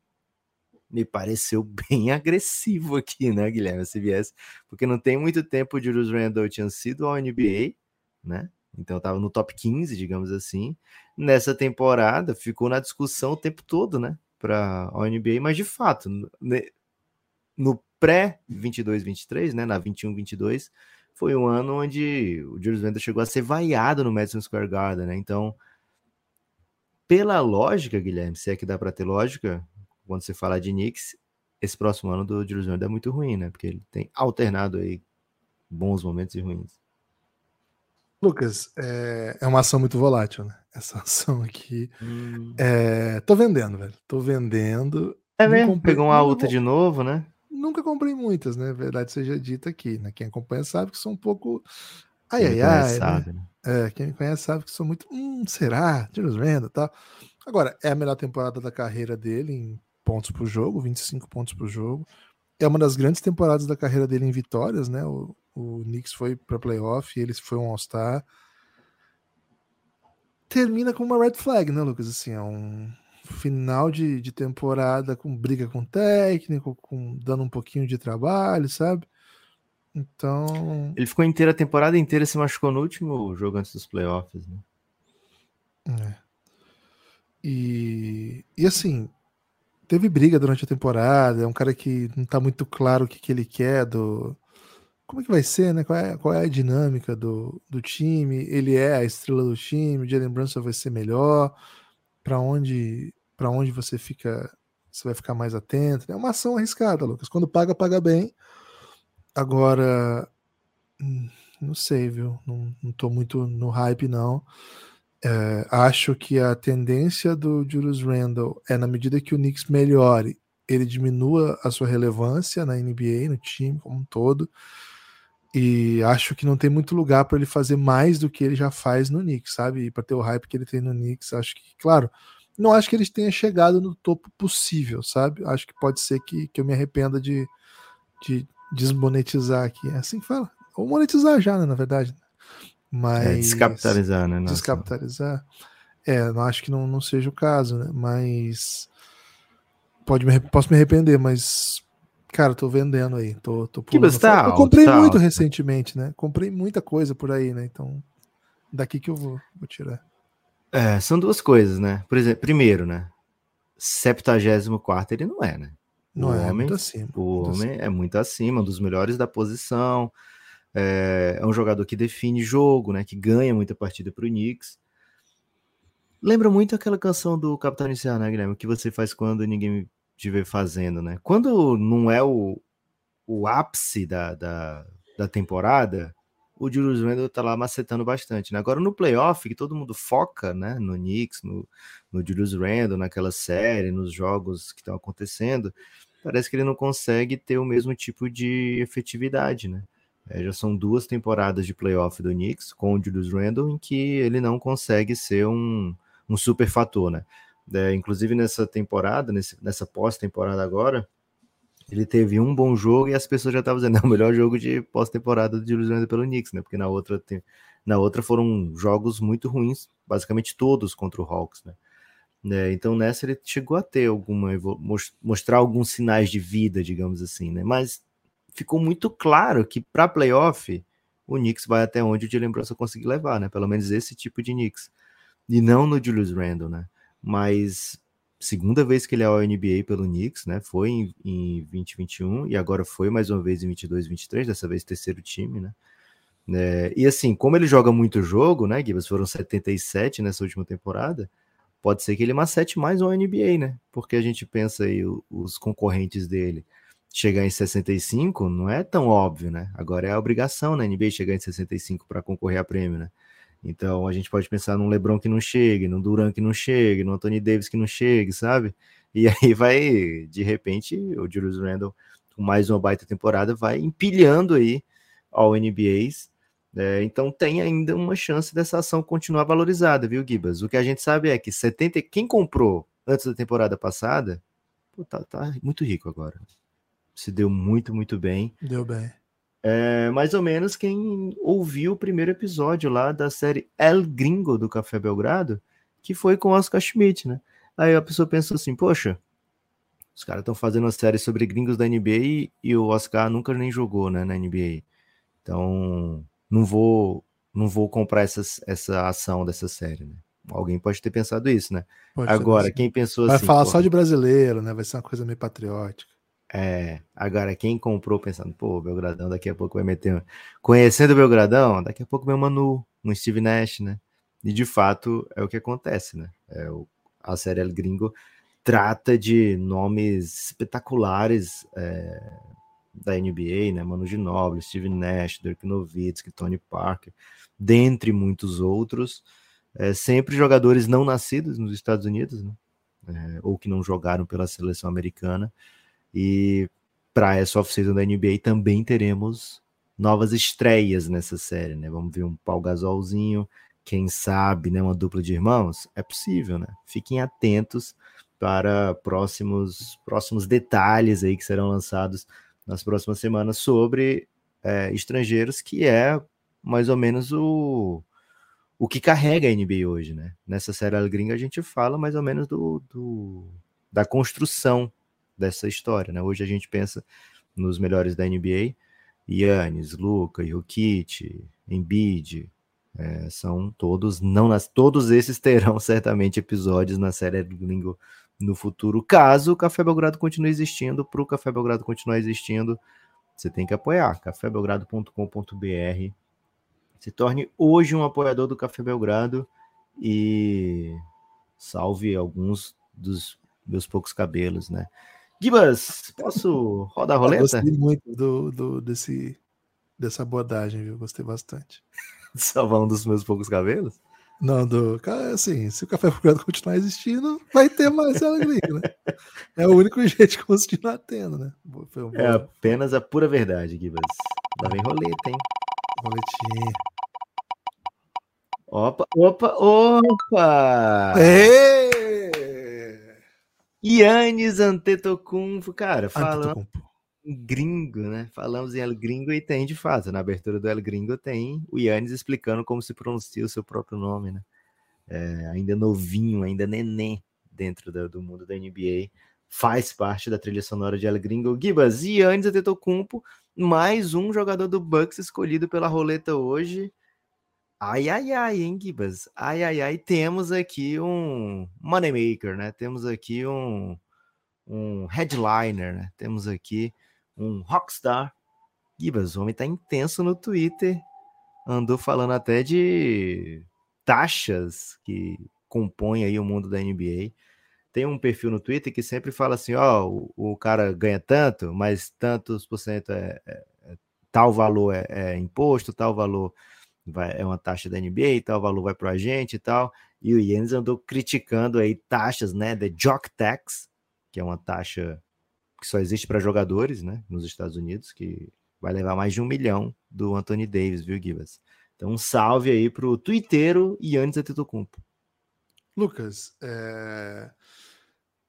Speaker 3: Me pareceu bem agressivo aqui, né, Guilherme? A CBS, porque não tem muito tempo o Julius Randle tinha sido ao NBA, né? Então estava no top 15, digamos assim. Nessa temporada ficou na discussão o tempo todo, né? Para a NBA, mas de fato, no pré-22-23, né, na 21-22, foi um ano onde o Julius Randle chegou a ser vaiado no Madison Square Garden, né? Então, pela lógica, Guilherme, se é que dá para ter lógica, quando você fala de Knicks, esse próximo ano do Julius Randle é muito ruim, né? Porque ele tem alternado aí bons momentos e ruins.
Speaker 2: Lucas, é, é uma ação muito volátil, né? Essa ação aqui. Hum. É, tô vendendo, velho. Tô vendendo.
Speaker 3: É mesmo? Pegou uma alta de novo, né?
Speaker 2: Nunca comprei muitas, né? Verdade seja dita aqui, né? Quem acompanha sabe que sou um pouco. Ai, quem ai, ai. Né? Sabe, né? É, quem me conhece sabe que sou muito. Hum, será? Randle e tal. Agora, é a melhor temporada da carreira dele em pontos por jogo, 25 pontos por jogo. É uma das grandes temporadas da carreira dele em vitórias, né? O, o Knicks foi para playoff, ele foi um All-Star. Termina com uma red flag, né, Lucas? Assim, é um, final de, de temporada com briga com o técnico, com dando um pouquinho de trabalho, sabe? Então.
Speaker 3: Ele ficou inteira a temporada inteira se machucou no último jogo antes dos playoffs, né?
Speaker 2: É. E, e assim, teve briga durante a temporada, é um cara que não tá muito claro o que, que ele quer do. Como é que vai ser, né? Qual é, qual é a dinâmica do, do time? Ele é a estrela do time, o Jalen Brunson vai ser melhor para onde para onde você fica, você vai ficar mais atento. É uma ação arriscada, Lucas. Quando paga, paga bem. Agora, hum, não sei, viu? Não, tô muito no hype, não. É, acho que a tendência do Julius Randle é, na medida que o Knicks melhore, ele diminua a sua relevância na NBA, no time como um todo. E acho que não tem muito lugar para ele fazer mais do que ele já faz no Knicks, sabe? Para ter o hype que ele tem no Knicks, acho que, claro, não acho que eles tenham chegado no topo possível, sabe? Acho que pode ser que, que eu me arrependa de, de desmonetizar aqui. É assim que fala. Ou monetizar já, né, na verdade. Mas. É,
Speaker 3: descapitalizar, né?
Speaker 2: Nossa. Descapitalizar. É, não acho que não, não seja o caso, né? Mas. Pode me, posso me arrepender, mas. Cara, tô vendendo aí. Tô, tô
Speaker 3: que tá,
Speaker 2: eu comprei tá muito recentemente, né? Comprei muita coisa por aí, né? Então. Daqui que eu vou, vou tirar.
Speaker 3: É, são duas coisas, né? Por exemplo, primeiro, né? 74 ele não é, né?
Speaker 2: Não o é, homem, muito acima.
Speaker 3: O homem acima. é muito acima, um dos melhores da posição. É, é, um jogador que define jogo, né? Que ganha muita partida pro Knicks. Lembra muito aquela canção do Capitão Inicial, né, Guilherme? O que você faz quando ninguém te vê fazendo, né? Quando não é o, o ápice da, da, da temporada, o Julius Randle tá lá macetando bastante. Né? Agora no playoff, que todo mundo foca né, no Knicks, no, no Julius Randle, naquela série, nos jogos que estão acontecendo, parece que ele não consegue ter o mesmo tipo de efetividade, né? É, já são duas temporadas de playoff do Knicks com o Julius Randle em que ele não consegue ser um, um super fator, né? É, inclusive nessa temporada, nesse, nessa pós-temporada agora, ele teve um bom jogo e as pessoas já estavam dizendo, é o melhor jogo de pós-temporada Julius Randle pelo Knicks, né? Porque na outra, na outra foram jogos muito ruins, basicamente todos contra o Hawks, né? É, então nessa ele chegou a ter alguma mostrar alguns sinais de vida, digamos assim, né? Mas ficou muito claro que para playoff o Knicks vai até onde o de lembrança conseguir levar, né? Pelo menos esse tipo de Knicks. E não no Julius Randle, né? Mas segunda vez que ele é ao NBA pelo Knicks, né? Foi em, em 2021 e agora foi mais uma vez em 22, 23, dessa vez terceiro time, né? É, e assim, como ele joga muito jogo, né, Gibas? Foram 77 nessa última temporada. Pode ser que ele macete mais um NBA, né? Porque a gente pensa aí os concorrentes dele chegar em 65 não é tão óbvio, né? Agora é a obrigação na NBA chegar em 65 para concorrer a prêmio, né? Então a gente pode pensar num LeBron que não chegue, num Durant que não chegue, no Anthony Davis que não chegue, sabe? E aí vai, de repente, o Julius Randle, com mais uma baita temporada, vai empilhando aí ao NBAs. É, então tem ainda uma chance dessa ação continuar valorizada, viu, Gibas? O que a gente sabe é que 70, quem comprou antes da temporada passada, pô, tá, tá muito rico agora. Se deu muito, muito bem.
Speaker 2: Deu bem.
Speaker 3: É, mais ou menos quem ouviu o primeiro episódio lá da série El Gringo do Café Belgrado, que foi com Oscar Schmidt, né? Aí a pessoa pensou assim, poxa, os caras estão fazendo uma série sobre gringos da NBA e, e, o Oscar nunca nem jogou, né, na NBA. Então, não vou não vou comprar essa, essa ação dessa série, né? Alguém pode ter pensado isso, né? Pode Agora, quem pensou
Speaker 2: Vai
Speaker 3: assim...
Speaker 2: Vai falar só de brasileiro, né? Vai ser uma coisa meio patriótica.
Speaker 3: É, agora quem comprou pensando, pô, Belgradão daqui a pouco vai meter. Conhecendo o Belgradão, daqui a pouco meu Manu, um Steve Nash, né? E de fato é o que acontece, né? É, o, a série El Gringo trata de nomes espetaculares é, da NBA, né? Manu Ginóbili, Steve Nash, Dirk Nowitzki, Tony Parker, dentre muitos outros. É, sempre jogadores não nascidos nos Estados Unidos, né? É, ou que não jogaram pela seleção americana. E para essa off-season da NBA também teremos novas estreias nessa série, né? Vamos ver um Paul Gasolzinho, quem sabe, né, uma dupla de irmãos? É possível, né? Fiquem atentos para próximos próximos detalhes aí que serão lançados nas próximas semanas sobre é, estrangeiros, que é mais ou menos o, o que carrega a NBA hoje, né? Nessa série gringa a gente fala mais ou menos do, do da construção dessa história, né? Hoje a gente pensa nos melhores da NBA, Yannis, Luca, Jokic, Embiid, é, são todos não nas todos esses terão certamente episódios na série Gringo no futuro, caso o Café Belgrado continue existindo, para o Café Belgrado continuar existindo, você tem que apoiar, cafébelgrado.com.br se torne hoje um apoiador do Café Belgrado e salve alguns dos meus poucos cabelos, né? Gibas, posso rodar a roleta? Eu
Speaker 2: gostei muito do, do, desse, dessa abordagem, viu? Gostei bastante.
Speaker 3: Salvar um dos meus poucos cabelos?
Speaker 2: Não, do. Assim, se o café procurado continuar existindo, vai ter mais alegria, né? É o único jeito de continuar tendo, né?
Speaker 3: Um é apenas a pura verdade, Gibas. Lá vem roleta, hein?
Speaker 2: Roletinha.
Speaker 3: Opa, opa, opa!
Speaker 2: Ei!
Speaker 3: Yannis Antetokounmpo, cara, falando em gringo, né? Falamos em El Gringo e tem de fato, na abertura do El Gringo tem o Yannis explicando como se pronuncia o seu próprio nome, né? É, ainda novinho, ainda neném dentro do, do, mundo da NBA, faz parte da trilha sonora de El Gringo. Gibas, Yannis Antetokounmpo, mais um jogador do Bucks escolhido pela roleta hoje. Ai, ai, ai, hein, Gibas? Ai, ai, ai, temos aqui um moneymaker, né? Temos aqui um, um headliner, né? Temos aqui um rockstar. Gibas, o homem tá intenso no Twitter. Andou falando até de taxas que compõem aí o mundo da NBA. tem um perfil no Twitter que sempre fala assim, ó, o, o cara ganha tanto, mas tantos por cento é, é, é tal valor é, é, imposto, tal valor vai, é uma taxa da NBA, tal valor vai para a gente e tal. E o Yannis andou criticando aí taxas, né, da Jock Tax, que é uma taxa que só existe para jogadores, né, nos Estados Unidos, que vai levar mais de um milhão do Anthony Davis, viu, Gibas? Então, um salve aí pro twitteiro Yannis Antetokounmpo.
Speaker 2: Lucas, é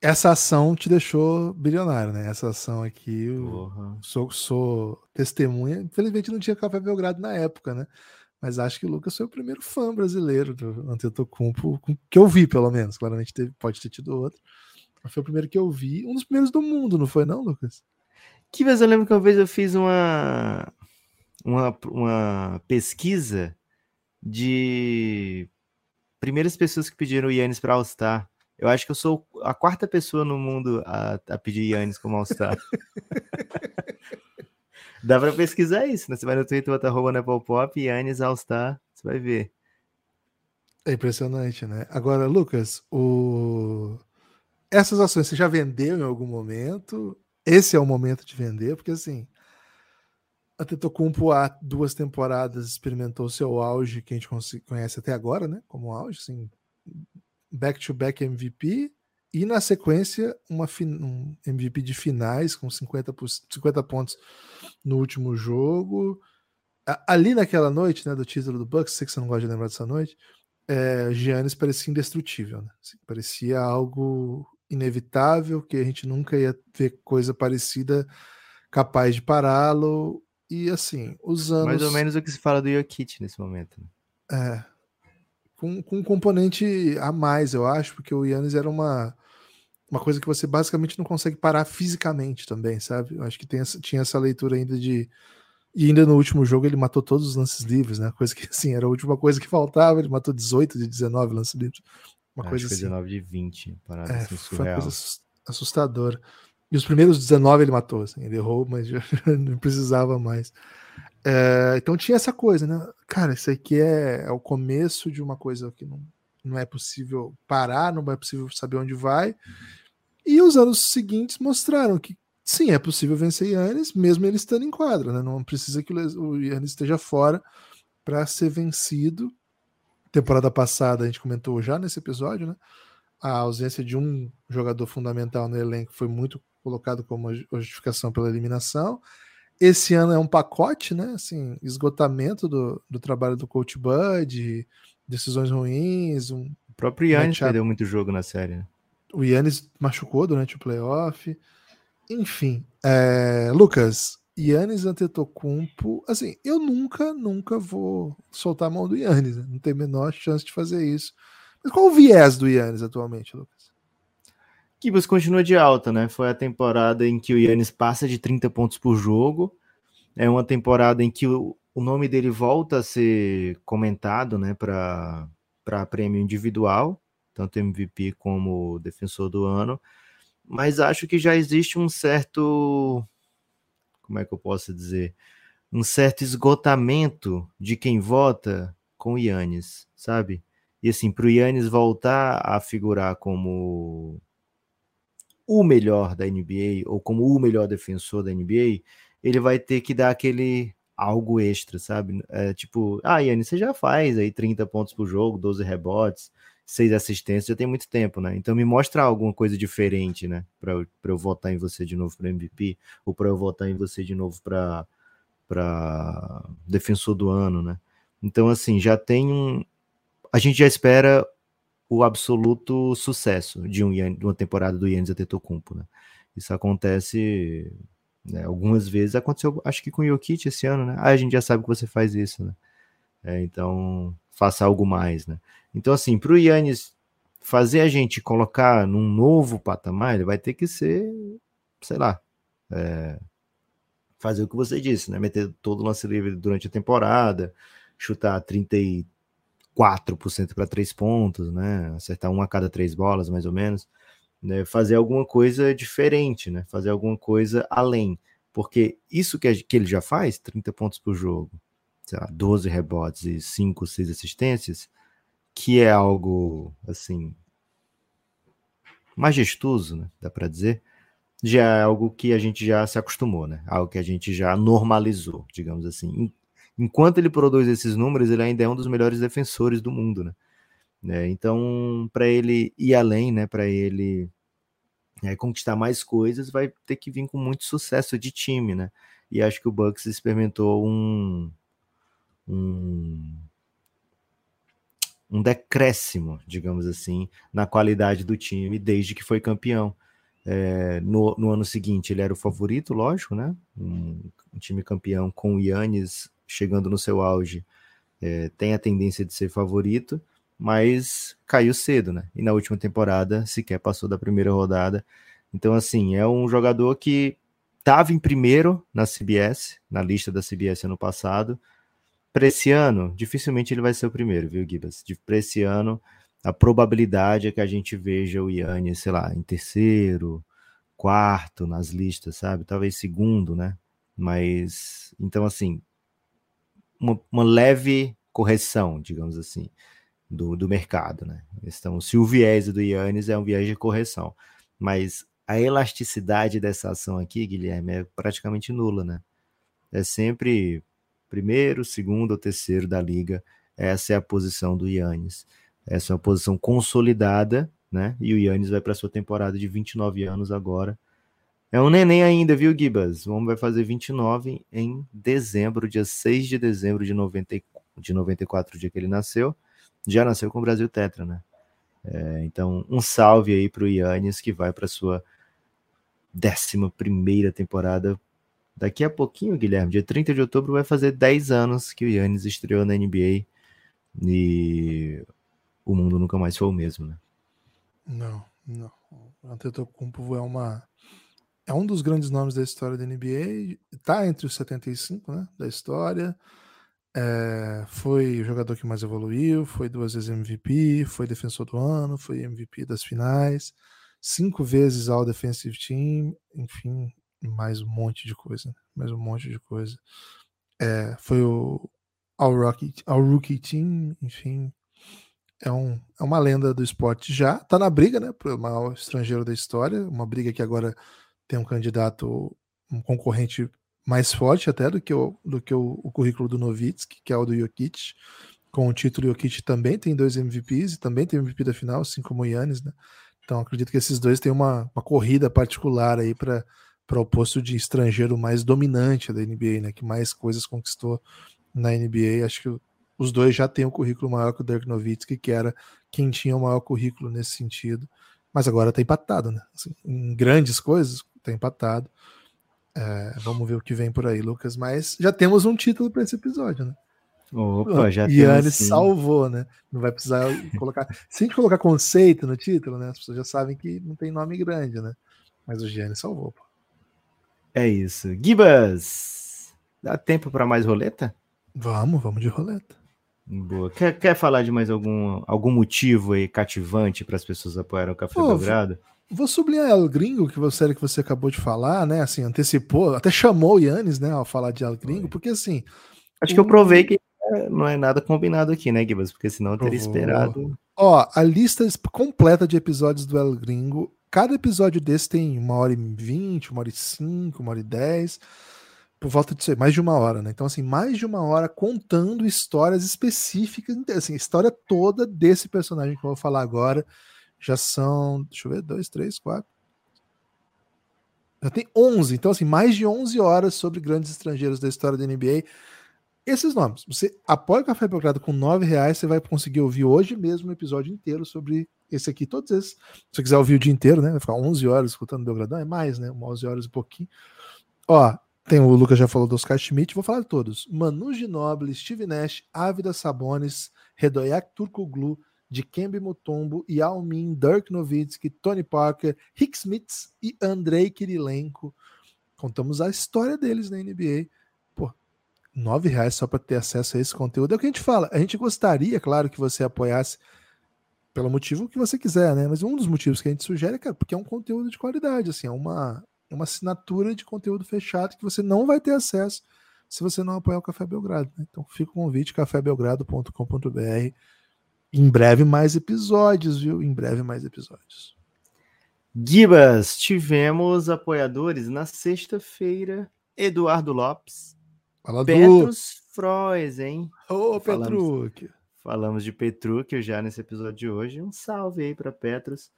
Speaker 2: essa ação te deixou bilionário, né? Essa ação aqui, eu sou, sou testemunha. Infelizmente não tinha Café Belgrado na época, né? Mas acho que o Lucas foi o primeiro fã brasileiro do Antetokounmpo, que eu vi, pelo menos. Claramente teve, pode ter tido outro. Mas foi o primeiro que eu vi. Um dos primeiros do mundo, não foi não, Lucas?
Speaker 3: Que vez eu lembro que uma vez eu fiz uma, uma, uma pesquisa de primeiras pessoas que pediram o Yannis para All-Star. Eu acho que eu sou a quarta pessoa no mundo a, a pedir Yannis como All-Star. Dá pra pesquisar isso, né? Você vai no Twitter, bota arroba Nepopop, Yannis All-Star, você vai ver.
Speaker 2: É impressionante, né? Agora, Lucas, o... essas ações você já vendeu em algum momento? Esse é o momento de vender, porque assim, a Tetocumpo há duas temporadas experimentou seu auge, que a gente conhece até agora, né? Como auge, assim, back-to-back MVP e na sequência uma um MVP de finais com 50, 50 pontos no último jogo. Ali naquela noite, né, do título do Bucks, sei que você não gosta de lembrar dessa noite, é, Giannis parecia indestrutível, né? Assim, parecia algo inevitável, que a gente nunca ia ver coisa parecida capaz de pará-lo. E assim, os anos.
Speaker 3: Mais ou menos o que se fala do Jokic nesse momento. Né?
Speaker 2: É, com, com um componente a mais, eu acho, porque o Yannis era uma, uma coisa que você basicamente não consegue parar fisicamente também, sabe? Eu acho que tem essa, tinha essa leitura ainda de. E ainda no último jogo ele matou todos os lances livres, né? Coisa que, assim, era a última coisa que faltava. Ele matou 18 de 19 lances livres. Uma
Speaker 3: acho
Speaker 2: coisa
Speaker 3: que
Speaker 2: assim.
Speaker 3: 19 de 20, parada
Speaker 2: é,
Speaker 3: assim,
Speaker 2: Foi uma coisa assustadora. E os primeiros 19 ele matou, assim, ele errou, mas já não precisava mais. É, então tinha essa coisa, né? Cara, isso aqui é, é, o começo de uma coisa que não, não é possível parar, não é possível saber onde vai. E os anos seguintes mostraram que sim, é possível vencer Yannis, mesmo ele estando em quadra, né? Não precisa que o Yannis esteja fora para ser vencido. Temporada passada a gente comentou já nesse episódio, né? A ausência de um jogador fundamental no elenco foi muito colocado como justificação pela eliminação. Esse ano é um pacote, né? Assim, esgotamento do, do trabalho do Coach Bud, decisões ruins. Um,
Speaker 3: o próprio Yannis perdeu muito jogo na série. Né?
Speaker 2: O Yannis machucou durante o playoff. Enfim, é, Lucas, Yannis Antetokounmpo, assim, eu nunca, nunca vou soltar a mão do Yannis, né? não tem a menor chance de fazer isso. Mas qual o viés do Yannis atualmente, Lucas?
Speaker 3: Kibas continua de alta, né? Foi a temporada em que o Yannis passa de 30 pontos por jogo. É uma temporada em que o, o nome dele volta a ser comentado, né, para prêmio individual, tanto MVP como defensor do ano. Mas acho que já existe um certo. Como é que eu posso dizer? Um certo esgotamento de quem vota com o Yannis, sabe? E assim, para o Yannis voltar a figurar como o melhor da NBA ou como o melhor defensor da NBA, ele vai ter que dar aquele algo extra, sabe? É, tipo, ah, Yannis, você já faz aí 30 pontos por jogo, 12 rebotes, 6 assistências, já tem muito tempo, né? Então me mostra alguma coisa diferente, né? Para eu, eu votar em você de novo para MVP ou para eu votar em você de novo para para defensor do ano, né? Então assim, já tem um a gente já espera o absoluto sucesso de, um, de uma temporada do Yannis Antetokounmpo, né? Isso acontece né, algumas vezes, aconteceu acho que com o Jokic esse ano, né? Ah, a gente já sabe que você faz isso, né? É, então, faça algo mais, né? Então, assim, para o Yannis fazer a gente colocar num novo patamar, ele vai ter que ser, sei lá, é, fazer o que você disse, né? Meter todo o lance livre durante a temporada, chutar 30 e 4% para três pontos, né? Acertar uma a cada três bolas, mais ou menos. Né? Fazer alguma coisa diferente, né? Fazer alguma coisa além. Porque isso que, que ele já faz, 30 pontos por jogo, sei lá, 12 rebotes e 5, 6 assistências, que é algo assim majestoso, né? Dá para dizer. Já é algo que a gente já se acostumou, né? Algo que a gente já normalizou, digamos assim. Enquanto ele produz esses números, ele ainda é um dos melhores defensores do mundo, né? É, então, para ele ir além, né? Para ele é, conquistar mais coisas, vai ter que vir com muito sucesso de time, né? E acho que o Bucks experimentou um, um um decréscimo, digamos assim, na qualidade do time desde que foi campeão. É, no, no, ano seguinte ele era o favorito, lógico, né? Um, um time campeão com o Yannis chegando no seu auge é, tem a tendência de ser favorito, mas caiu cedo, né? E na última temporada sequer passou da primeira rodada. Então, assim, é um jogador que estava em primeiro na CBS, na lista da CBS ano passado, para esse ano, dificilmente ele vai ser o primeiro, viu, Gibas? Para esse ano, a probabilidade é que a gente veja o Yannis, sei lá, em terceiro, quarto nas listas, sabe? Talvez segundo, né? Mas, então, assim, uma, uma leve correção, digamos assim, do, do mercado, né? Então, se o viés do Yannis é um viés de correção, mas a elasticidade dessa ação aqui, Guilherme, é praticamente nula, né? É sempre primeiro, segundo ou terceiro da liga. Essa é a posição do Yannis. Essa é uma posição consolidada, né? E o Yannis vai para sua temporada de 29 anos agora. É um neném ainda, viu, Gibas? O homem vai fazer 29 em dezembro, dia 6 de dezembro de, 90, de 94, dia que ele nasceu. Já nasceu com o Brasil Tetra, né? É, então, um salve aí para o Yannis, que vai para sua décima primeira temporada Daqui a pouquinho, Guilherme, dia 30 de outubro, vai fazer 10 anos que o Yannis estreou na NBA e o mundo nunca mais foi o mesmo, né?
Speaker 2: Não, não. O Antetokounmpo é uma é um dos grandes nomes da história da NBA, tá entre os 75, né, da história. É, foi o jogador que mais evoluiu, foi duas vezes MVP, foi defensor do ano, foi MVP das finais, cinco vezes All Defensive Team, enfim, mais um monte de coisa, mais um monte de coisa. É, foi o All Rookie, All Rookie Team, enfim, é, um, é uma lenda do esporte já. Tá na briga, né, para o maior estrangeiro da história, uma briga que agora tem um candidato, um concorrente mais forte até do que o, do que o, o currículo do Novitsky, que é o do Jokic. Com o título, Jokic também tem dois MVPs e também tem MVP da final, assim como o Yannis, né? Então acredito que esses dois têm uma, uma corrida particular aí para para o posto de estrangeiro mais dominante da NBA, né? Que mais coisas conquistou na NBA. Acho que os dois já têm um currículo maior que o Dirk Nowitzki, que era quem tinha o maior currículo nesse sentido. Mas agora está empatado, né? Assim, em grandes coisas, está empatado. É, vamos ver o que vem por aí, Lucas. Mas já temos um título para esse episódio, né?
Speaker 3: Opa, já
Speaker 2: Yannis salvou, né? Não vai precisar colocar. Se a gente colocar conceito no título, né? As pessoas já sabem que não tem nome grande, né? Mas o Giannis salvou. Pô.
Speaker 3: É isso. Gibas, dá tempo para mais roleta?
Speaker 2: Vamos, vamos de roleta.
Speaker 3: Boa. Quer, quer falar de mais algum, algum motivo aí cativante para as pessoas apoiarem o Café Pô, Belgrado?
Speaker 2: Vou sublinhar o Gringo, que você que você acabou de falar, né? Assim, antecipou, até chamou o Yannis, né, ao falar de El Gringo, porque assim.
Speaker 3: Acho o... que eu provei que não é nada combinado aqui, né, Gibas? Porque senão eu teria esperado.
Speaker 2: Ó, a lista completa de episódios do El Gringo Cada episódio desse tem uma hora e vinte, uma hora e cinco, uma hora e dez, por volta de mais de uma hora, né? Então, assim, mais de uma hora contando histórias específicas, assim, a história toda desse personagem que eu vou falar agora. Já são, deixa eu ver, dois, três, quatro. Já tem 11, então, assim, mais de 11 horas sobre grandes estrangeiros da história da NBA esses nomes. Você apoia o Café Belgrado com nove reais, você vai conseguir ouvir hoje mesmo um episódio inteiro sobre esse aqui, todos esses. Se você quiser ouvir o dia inteiro, né? Vai ficar 11 horas escutando Belgradão, é mais, né? 11 horas e pouquinho. Ó, tem o Lucas já falou do Oscar Schmidt, vou falar de todos. Manu Ginobili, Steve Nash, Ávida Sabonis, Redoyak Turkoglu, Dikembe Mutombo, Yao Min, Dirk Nowitzki, Tony Parker, Rick Smith e Andrei Kirilenko. Contamos a história deles na NBA nove reais só para ter acesso a esse conteúdo. É o que a gente fala. A gente gostaria, claro, que você apoiasse pelo motivo que você quiser, né? Mas um dos motivos que a gente sugere, cara, porque é um conteúdo de qualidade, assim, é uma, é uma assinatura de conteúdo fechado que você não vai ter acesso se você não apoiar o Café Belgrado. Né? Então fica o convite, cafébelgrado.com.br. Em breve mais episódios, viu? Em breve mais episódios.
Speaker 3: Gibas, tivemos apoiadores na sexta-feira. Eduardo Lopes.
Speaker 2: Fala
Speaker 3: Petrus Froes, hein?
Speaker 2: Ô, Petruc.
Speaker 3: Falamos de Petruc já nesse episódio de hoje. Um salve aí para Petrus.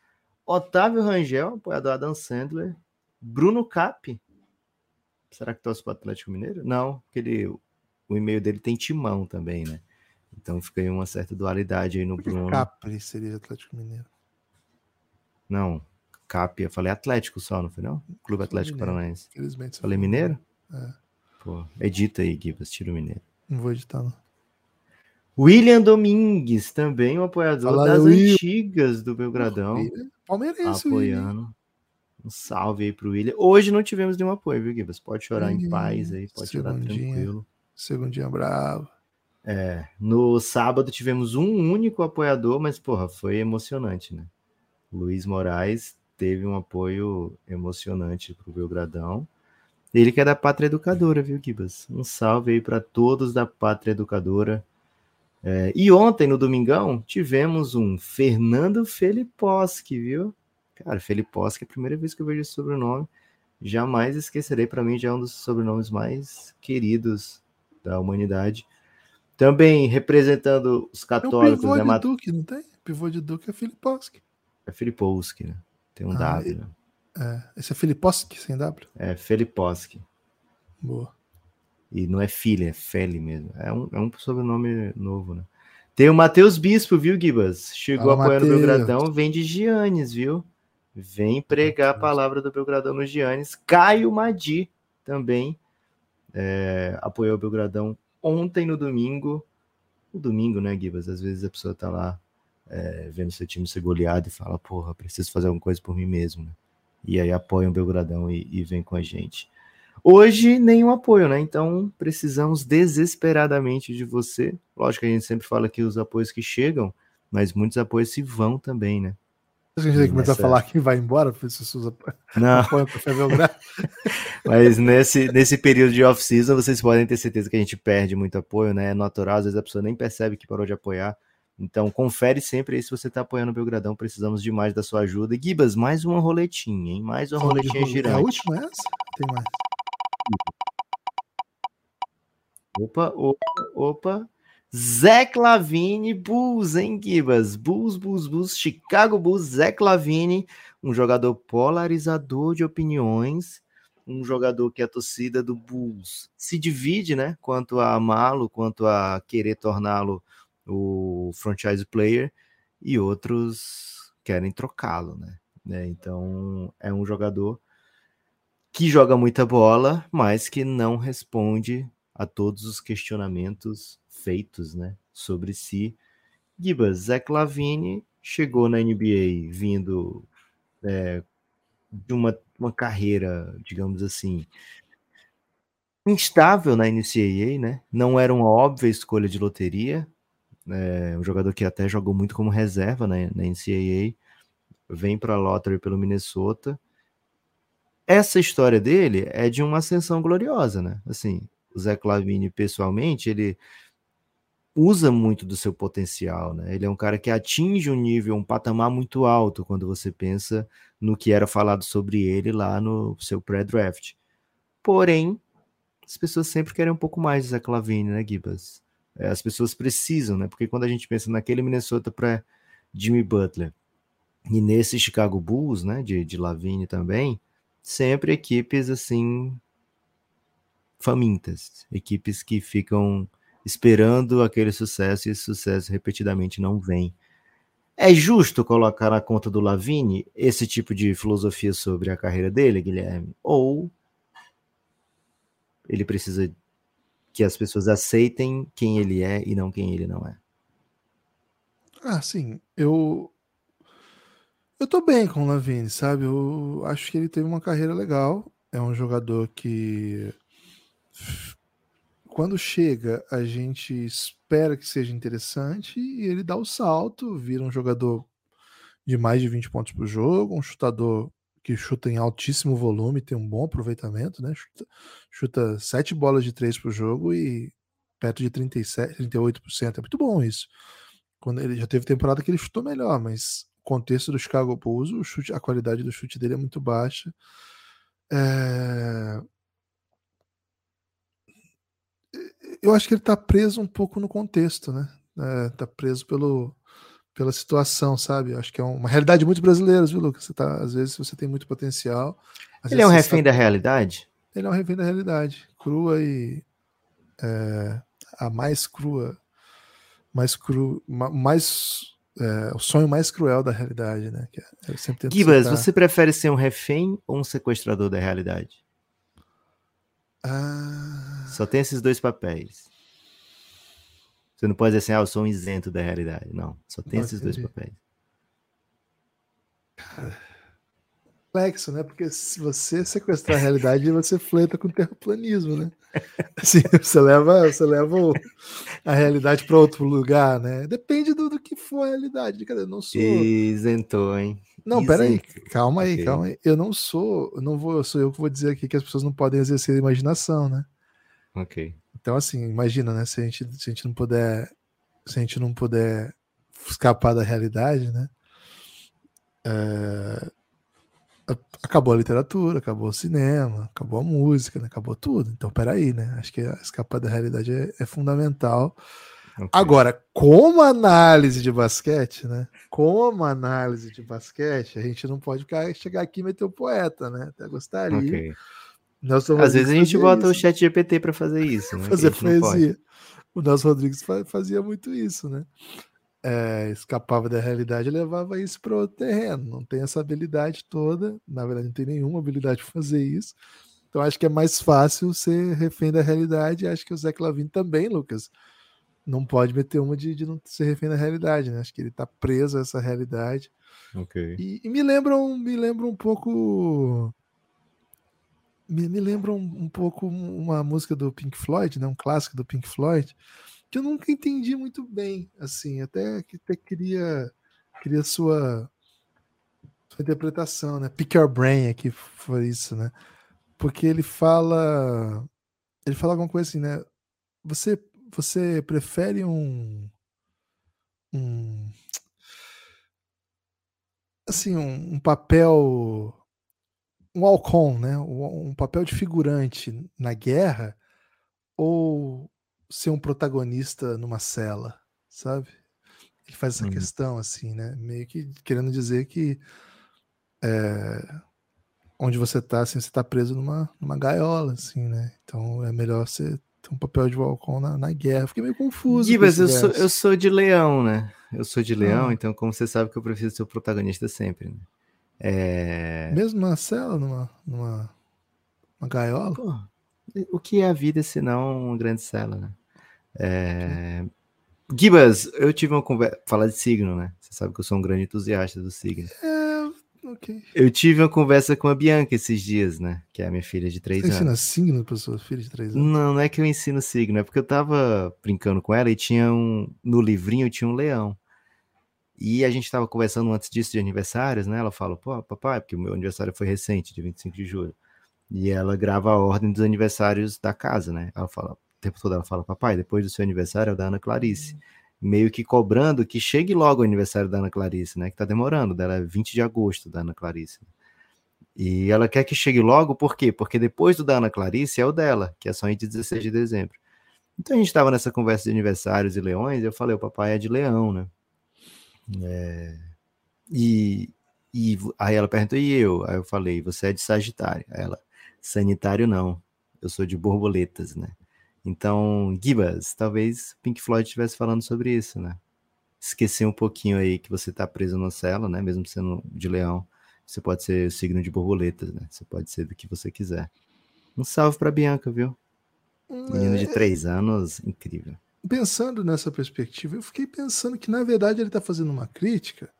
Speaker 3: Otávio Rangel, apoiador Adam Sandler. Bruno Cap. Será que torce para o Atlético Mineiro? Não, porque ele, o e-mail dele tem timão também, né? Então fica aí uma certa dualidade aí no Bruno.
Speaker 2: Capri seria Atlético Mineiro.
Speaker 3: Não, Cap, eu falei Atlético só, não foi não? Clube Atlético
Speaker 2: Mineiro.
Speaker 3: Paranaense.
Speaker 2: Infelizmente.
Speaker 3: Falei. Mineiro?
Speaker 2: É.
Speaker 3: Pô, edita aí, Gibas, tira o Mineiro.
Speaker 2: Não vou editar, não.
Speaker 3: William Domingues, também um apoiador das
Speaker 2: Will.
Speaker 3: antigas do Belgradão,
Speaker 2: Palmeirense, William.
Speaker 3: apoiando. Um salve aí pro William. Hoje não tivemos nenhum apoio, viu, Gibas? Pode chorar em paz aí, pode chorar tranquilo.
Speaker 2: Segundinha bravo.
Speaker 3: É, no sábado tivemos um único apoiador, mas, porra, foi emocionante, né? Luiz Moraes teve um apoio emocionante pro Belgradão. Ele que é da Pátria Educadora, viu, Gibas? Um salve aí para todos da Pátria Educadora. É, e ontem, no Domingão, tivemos um Fernando Feliposki, viu? Cara, Feliposki é a primeira vez que eu vejo esse sobrenome. Jamais esquecerei, para mim já é um dos sobrenomes mais queridos da humanidade. Também representando os
Speaker 2: É o
Speaker 3: católicos,
Speaker 2: pivô
Speaker 3: né?
Speaker 2: de
Speaker 3: Mat-
Speaker 2: Duque, não tem? Pivô de Duque é Filiposki.
Speaker 3: É Filipowski, né? Tem um
Speaker 2: Ah,
Speaker 3: W.
Speaker 2: É. Esse é Filiposki, sem W?
Speaker 3: É Feliposki.
Speaker 2: Boa.
Speaker 3: E não é filha, é Feli mesmo. É um, é um sobrenome novo, né? Tem o Matheus Bispo, viu, Gibas? Chegou
Speaker 2: Fala,
Speaker 3: apoiando o. Belgradão, vem de Giannis, viu? Vem pregar a palavra do Belgradão no Giannis. Caio Madi também é, apoiou o Belgradão ontem no domingo. O domingo, né, Gibas? Às vezes a pessoa tá lá é, vendo seu time ser goleado e fala, porra, preciso fazer alguma coisa por mim mesmo, né? E aí apoia o Belgradão e, e vem com a gente. Hoje, nenhum apoio, né? Então, precisamos desesperadamente de você. Lógico que a gente sempre fala que os apoios que chegam, mas muitos apoios se vão também, né?
Speaker 2: A gente tem que começar a
Speaker 3: Nessa-
Speaker 2: falar que vai embora, as pessoas apo-
Speaker 3: Não,
Speaker 2: apoiam o Café Belgrado.
Speaker 3: mas nesse, nesse período de off-season, vocês podem ter certeza que a gente perde muito apoio, né? É natural, às vezes a pessoa nem percebe que parou de apoiar. Então, confere sempre aí se você está apoiando o Belgradão. Precisamos demais da sua ajuda. E, Gibas, mais uma roletinha, hein? Mais uma roletinha
Speaker 2: É a última é essa? Tem mais.
Speaker 3: Opa, opa, opa. Zé Lavine, Bulls, hein, Gibas? Bulls, Bulls, Bulls, Chicago Bulls, Zé Lavine, um jogador polarizador de opiniões, um jogador que a torcida do Bulls se divide, né? Quanto a amá-lo, quanto a querer torná-lo o franchise player, e outros querem trocá-lo, né? né? Então, é um jogador que joga muita bola, mas que não responde a todos os questionamentos feitos, né, sobre si. Gibas, Zach Lavine chegou na NBA vindo é, de uma, uma carreira, digamos assim, instável na NCAA, né? Não era uma óbvia escolha de loteria. É, um jogador que até jogou muito como reserva na, na NCAA. Vem para a lottery pelo Minnesota. Essa história dele é de uma ascensão gloriosa, né? Assim, o Zé Clavini, pessoalmente, ele usa muito do seu potencial, né? Ele é um cara que atinge um nível, um patamar muito alto quando você pensa no que era falado sobre ele lá no seu pré-draft. Porém, as pessoas sempre querem um pouco mais de Zé Clavini, né, Gibas? É, as pessoas precisam, né? Porque quando a gente pensa naquele Minnesota para Jimmy Butler e nesse Chicago Bulls, né, de, de Lavine também, sempre equipes assim famintas, equipes que ficam esperando aquele sucesso e esse sucesso repetidamente não vem. É justo colocar na conta do Lavine esse tipo de filosofia sobre a carreira dele, Guilherme? Ou ele precisa que as pessoas aceitem quem ele é e não quem ele não é?
Speaker 2: Ah, sim. Eu. Eu tô bem com o Lavine, sabe? Eu acho que ele teve uma carreira legal. É um jogador que. Quando chega, a gente espera que seja interessante e ele dá o salto, vira um jogador de mais de 20 pontos por jogo, um chutador que chuta em altíssimo volume, tem um bom aproveitamento, né? Chuta, chuta 7 bolas de 3 por jogo e perto de 37, 38%. É muito bom isso. Quando ele já teve temporada que ele chutou melhor, mas contexto do Chicago Bulls, o chute, a qualidade do chute dele é muito baixa. É... Eu acho que ele está preso um pouco no contexto, né? Está é, preso pelo, pela situação, sabe? Acho que é uma realidade muito brasileira, viu, Lucas? Você tá, às vezes você tem muito potencial.
Speaker 3: Ele é um refém da realidade?
Speaker 2: Ele é um refém da realidade, crua e é, a mais crua, mais cru, mais é, o sonho mais cruel da realidade, né? Que
Speaker 3: é, Gibas, você prefere ser um refém ou um sequestrador da realidade?
Speaker 2: Ah...
Speaker 3: Só tem esses dois papéis. Você não pode dizer assim, ah, eu sou um isento da realidade. Não, só tem não, esses entendi. dois papéis.
Speaker 2: Cara, complexo, né? Porque se você sequestrar a realidade, você fleta com o terraplanismo, né? Assim, você leva, você leva a realidade para outro lugar, né? Depende do, do, que for a realidade. Cadê? Não sou.
Speaker 3: Isentou, hein?
Speaker 2: Não, peraí, calma aí, okay. calma aí. Eu não sou, eu não vou, sou eu que vou dizer aqui que as pessoas não podem exercer a imaginação, né?
Speaker 3: Ok.
Speaker 2: Então, assim, imagina, né? Se a gente, se a gente não puder, se a gente não puder escapar da realidade, né? É, acabou a literatura, acabou o cinema, acabou a música, né? acabou tudo. Então, peraí, né? Acho que escapar da realidade é, é fundamental. Okay. Agora, como análise de basquete, né? Como análise de basquete, a gente não pode ficar, chegar aqui e meter o poeta, né? Até gostaria. Okay.
Speaker 3: Às vezes a gente bota isso. o chat GPT para fazer isso, né?
Speaker 2: Fazer poesia. O Nelson Rodrigues fazia muito isso, né? é, escapava da realidade e levava isso para outro terreno. Não tem essa habilidade toda, na verdade, não tem nenhuma habilidade para fazer isso. Então acho que é mais fácil ser refém da realidade. Acho que o Zé Clavin também, Lucas, não pode meter uma de, de não ser refém da realidade, né? Acho que ele está preso a essa realidade.
Speaker 3: Ok.
Speaker 2: E, e, me lembram, me lembra um pouco. Me, me lembra um, um pouco uma música do Pink Floyd, né? Um clássico do Pink Floyd que eu nunca entendi muito bem, assim, até que até queria queria sua, sua interpretação, né? Pick your brain aqui foi isso, né? Porque ele fala ele fala alguma coisa assim, né? Você você prefere um um assim, um, um papel um halcon, né? Um, um papel de figurante na guerra ou ser um protagonista numa cela, sabe? Ele faz essa hum. questão assim, né? Meio que querendo dizer que é, onde você tá, assim, você tá preso numa, numa gaiola, assim, né? Então é melhor você um papel de balcão na, na guerra. Fiquei meio confuso.
Speaker 3: Gibas, eu sou, eu sou de leão, né? Eu sou de leão, ah. então, como você sabe que eu prefiro ser o protagonista sempre, né? É...
Speaker 2: Mesmo na cela, numa, numa uma gaiola? Pô,
Speaker 3: o que é a vida se não uma grande cela, né? É... Gibas, eu tive uma conversa. Falar de signo, né? Você sabe que eu sou um grande entusiasta do signo.
Speaker 2: É, ok.
Speaker 3: Eu tive uma conversa com a Bianca esses dias, né? Que é a minha filha de 3 anos. Você
Speaker 2: ensina signo para sua filha de 3 anos?
Speaker 3: Não, não é que eu ensino signo, é porque eu tava brincando com ela e tinha um. No livrinho tinha um leão. E a gente tava conversando antes disso de aniversários, né? Ela falou, pô, papai, porque o meu aniversário foi recente, de 25 de julho. E ela grava a ordem dos aniversários da casa, né? Ela fala, o tempo todo ela fala, papai, depois do seu aniversário é o da Ana Clarice. Meio que cobrando que chegue logo o aniversário da Ana Clarice, né? Que tá demorando, dela é 20 de agosto da Ana Clarice. E ela quer que chegue logo, por quê? Porque depois do da Ana Clarice é o dela, que é só em 16 de dezembro. Então a gente estava nessa conversa de aniversários e leões, e eu falei, o papai é de leão, né? É... E, e aí ela perguntou, e eu? Aí eu falei, você é de Sagitário. Aí ela, sanitário não, eu sou de borboletas, né? Então, Gibas, talvez Pink Floyd estivesse falando sobre isso, né? Esquecer um pouquinho aí que você tá preso na cela, né? Mesmo sendo de leão, você pode ser signo de borboletas, né? Você pode ser do que você quiser. Um salve para Bianca, viu? Menino de é. três anos, incrível.
Speaker 2: Pensando nessa perspectiva, eu fiquei pensando que, na verdade, ele tá fazendo uma crítica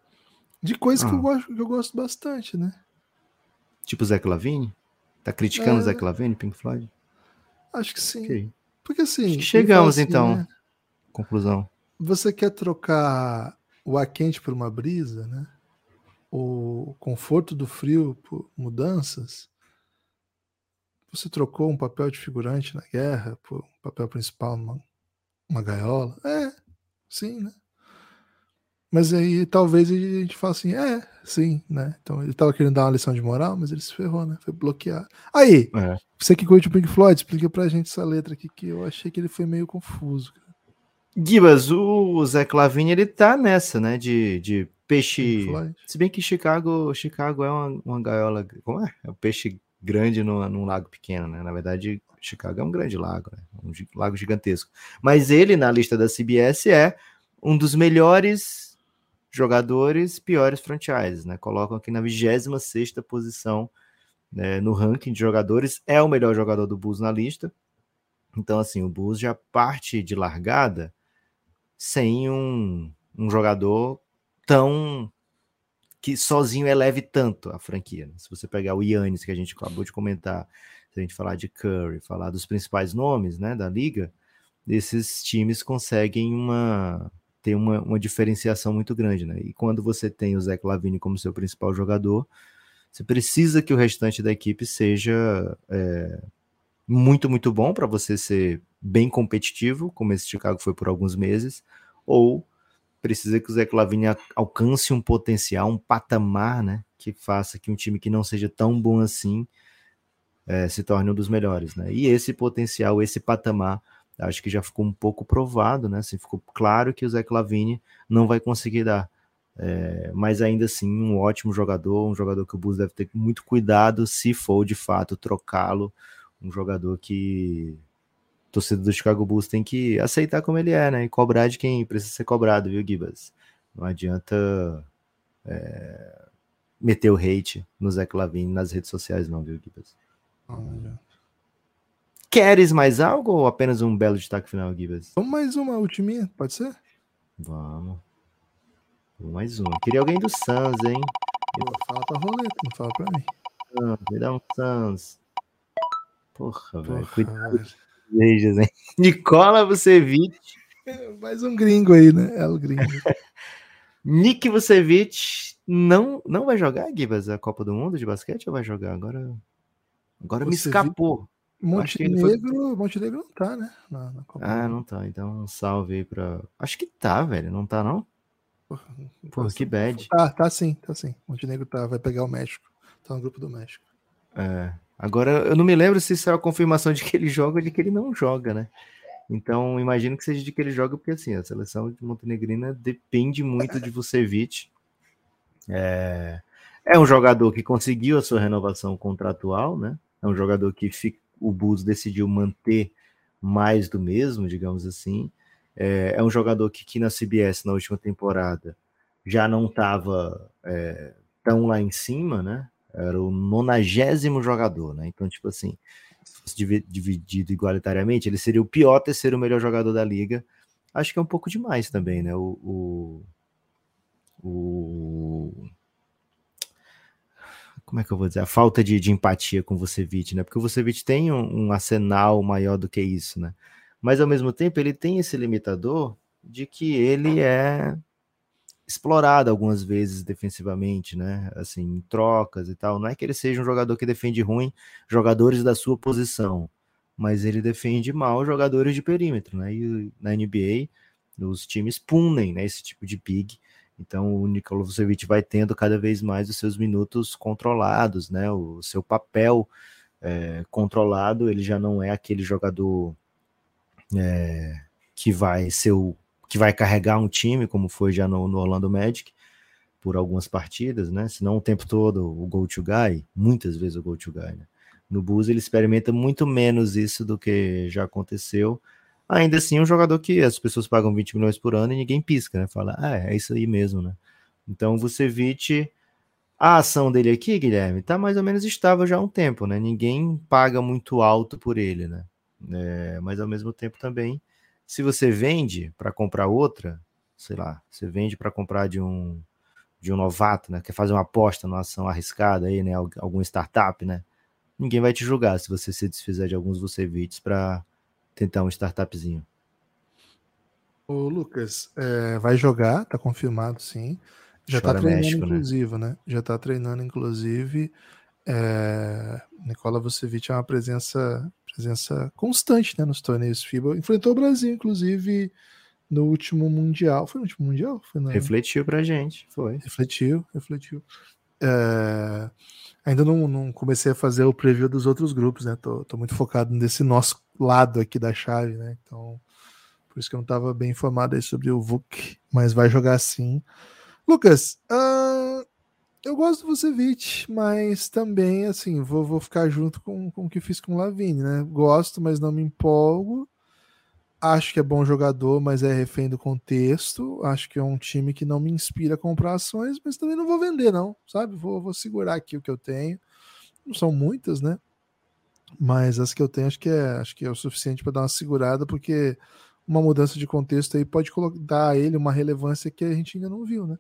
Speaker 2: de coisas ah. que, eu ah. gosto, que eu gosto bastante, né?
Speaker 3: Tipo Zé Clavini? Tá criticando é... Zé Clavini, Pink Floyd?
Speaker 2: Acho que sim. Okay. Porque assim.
Speaker 3: chegamos assim, então. Né? Conclusão.
Speaker 2: Você quer trocar o ar quente por uma brisa, né? O conforto do frio por mudanças. Você trocou um papel de figurante na guerra por um papel principal numa uma gaiola. É, sim, né? Mas aí talvez a gente fale assim, é, sim, né? Então ele tava querendo dar uma lição de moral, mas ele se ferrou, né? Foi bloqueado. Aí, é. você que curte o Pink Floyd, explica pra gente essa letra aqui que eu achei que ele foi meio confuso.
Speaker 3: Gibas, o Zé Clavini, ele tá nessa, né? De, de peixe. Se bem que Chicago, Chicago é uma, uma gaiola. Como é? É um peixe grande no, num lago pequeno, né? Na verdade, Chicago é um grande lago, né? um lago gigantesco. Mas ele, na lista da CBS, é um dos melhores jogadores, piores franchises, né? Colocam aqui na 26 posição né, no ranking de jogadores, é o melhor jogador do Bulls na lista. Então, assim, o Bulls já parte de largada sem um, um jogador tão que sozinho eleve tanto a franquia. Né? Se você pegar o Yannis, que a gente acabou de comentar, se a gente falar de Curry, falar dos principais nomes né, da liga, esses times conseguem uma ter uma, uma diferenciação muito grande. Né? E quando você tem o Zach Lavine como seu principal jogador, você precisa que o restante da equipe seja é, muito, muito bom para você ser bem competitivo, como esse Chicago foi por alguns meses, ou precisa que o Zé Clavini alcance um potencial, um patamar, né, que faça que um time que não seja tão bom assim é, se torne um dos melhores, né? E esse potencial, esse patamar, acho que já ficou um pouco provado, né? Assim, ficou claro que o Zé Clavini não vai conseguir dar. É, mas ainda assim, um ótimo jogador, um jogador que o Bulls deve ter muito cuidado se for de fato trocá-lo, um jogador que torcedor do Chicago Bulls tem que aceitar como ele é, né? E cobrar de quem precisa ser cobrado, viu, Gibas? Não adianta é, meter o hate no Zé Clavini nas redes sociais, não, viu, Gibas? Não, Queres mais algo ou apenas um belo destaque final, Gibas?
Speaker 2: Vamos mais uma ultiminha, pode ser?
Speaker 3: Vamos. Vamos mais uma. Queria alguém do Suns, hein?
Speaker 2: Fala pra roleta, não fala pra mim.
Speaker 3: Ah, me dá um Suns. Porra, velho. Cuidado cervejas, hein? Nicola Vucevic.
Speaker 2: Mais um gringo aí, né? É o gringo.
Speaker 3: Nick Vucevic não, não vai jogar, Gibas, a Copa do Mundo de basquete ou vai jogar? Agora, agora me escapou.
Speaker 2: Montenegro, foi... Montenegro não tá, né?
Speaker 3: Na, na ah, não tá. Então, um salve aí pra. Acho que tá, velho. Não tá, não? Porra, Porra que bad.
Speaker 2: Tá, tá sim, tá sim. Montenegro tá, vai pegar o México. Tá no grupo do México.
Speaker 3: É. Agora, eu não me lembro se isso é a confirmação de que ele joga ou de que ele não joga, né? Então, imagino que seja de que ele joga, porque assim, a seleção de Montenegrina depende muito de Vucevic. É, é um jogador que conseguiu a sua renovação contratual, né? É um jogador que o Bulls decidiu manter mais do mesmo, digamos assim. É, é um jogador que, que na CBS, na última temporada, já não estava é, tão lá em cima, né? era o nonagésimo jogador, né? Então, tipo assim, se fosse dividido igualitariamente, ele seria o pior terceiro melhor jogador da liga. Acho que é um pouco demais também, né? O, o, o como é que eu vou dizer? A falta de, de empatia com o Vucevic, né? Porque o Vucevic tem um, um arsenal maior do que isso, né? Mas ao mesmo tempo ele tem esse limitador de que ele é explorado algumas vezes defensivamente, né? Assim, em trocas e tal. Não é que ele seja um jogador que defende ruim jogadores da sua posição, mas ele defende mal jogadores de perímetro, né? E na NBA, os times punem, né, esse tipo de big. Então o Nikola Vucevic vai tendo cada vez mais os seus minutos controlados, né? O seu papel é, controlado, ele já não é aquele jogador é, que vai ser o que vai carregar um time, como foi já no, no Orlando Magic, por algumas partidas, né? Se não o tempo todo o go to guy, muitas vezes o go to guy, né? No Bulls ele experimenta muito menos isso do que já aconteceu. Ainda assim, um jogador que as pessoas pagam 20 milhões por ano e ninguém pisca, né? Fala, ah, é isso aí mesmo, né? Então, o Vucevic, a ação dele aqui, Guilherme, tá mais ou menos estável já há um tempo, né? Ninguém paga muito alto por ele, né? É, mas ao mesmo tempo também se você vende para comprar outra, sei lá, você vende para comprar de um de um novato, né? Quer fazer uma aposta numa ação arriscada aí, né? Algum startup, né? Ninguém vai te julgar se você se desfizer de alguns Vucevics para tentar um startupzinho.
Speaker 2: O Lucas, é, vai jogar, tá confirmado sim. Já tá Chora tá treinando, México, né? inclusive, né? né? Já tá treinando, inclusive. É, Nicola Vucevic é uma presença, presença constante né, nos torneios FIBA. Enfrentou o Brasil, inclusive, no último Mundial. Foi no último Mundial? Foi.
Speaker 3: Refletiu pra gente, foi.
Speaker 2: Refletiu, refletiu. É... Ainda não, não, comecei a fazer o preview dos outros grupos, né? Tô, tô, muito focado nesse nosso lado aqui da chave, né? Então, por isso que eu não estava bem informado aí sobre o VUC, mas vai jogar sim. Lucas, uh, eu gosto do Vucevic, mas também, assim, vou, vou ficar junto com, com o que fiz com o Lavine, né? Gosto, mas não me empolgo. Acho que é bom jogador, mas é refém do contexto. Acho que é um time que não me inspira a comprar ações, mas também não vou vender, não, sabe? Vou, vou segurar aqui o que eu tenho. Não são muitas, né? Mas as que eu tenho acho que é, acho que é o suficiente para dar uma segurada, porque uma mudança de contexto aí pode dar a ele uma relevância que a gente ainda não viu, né?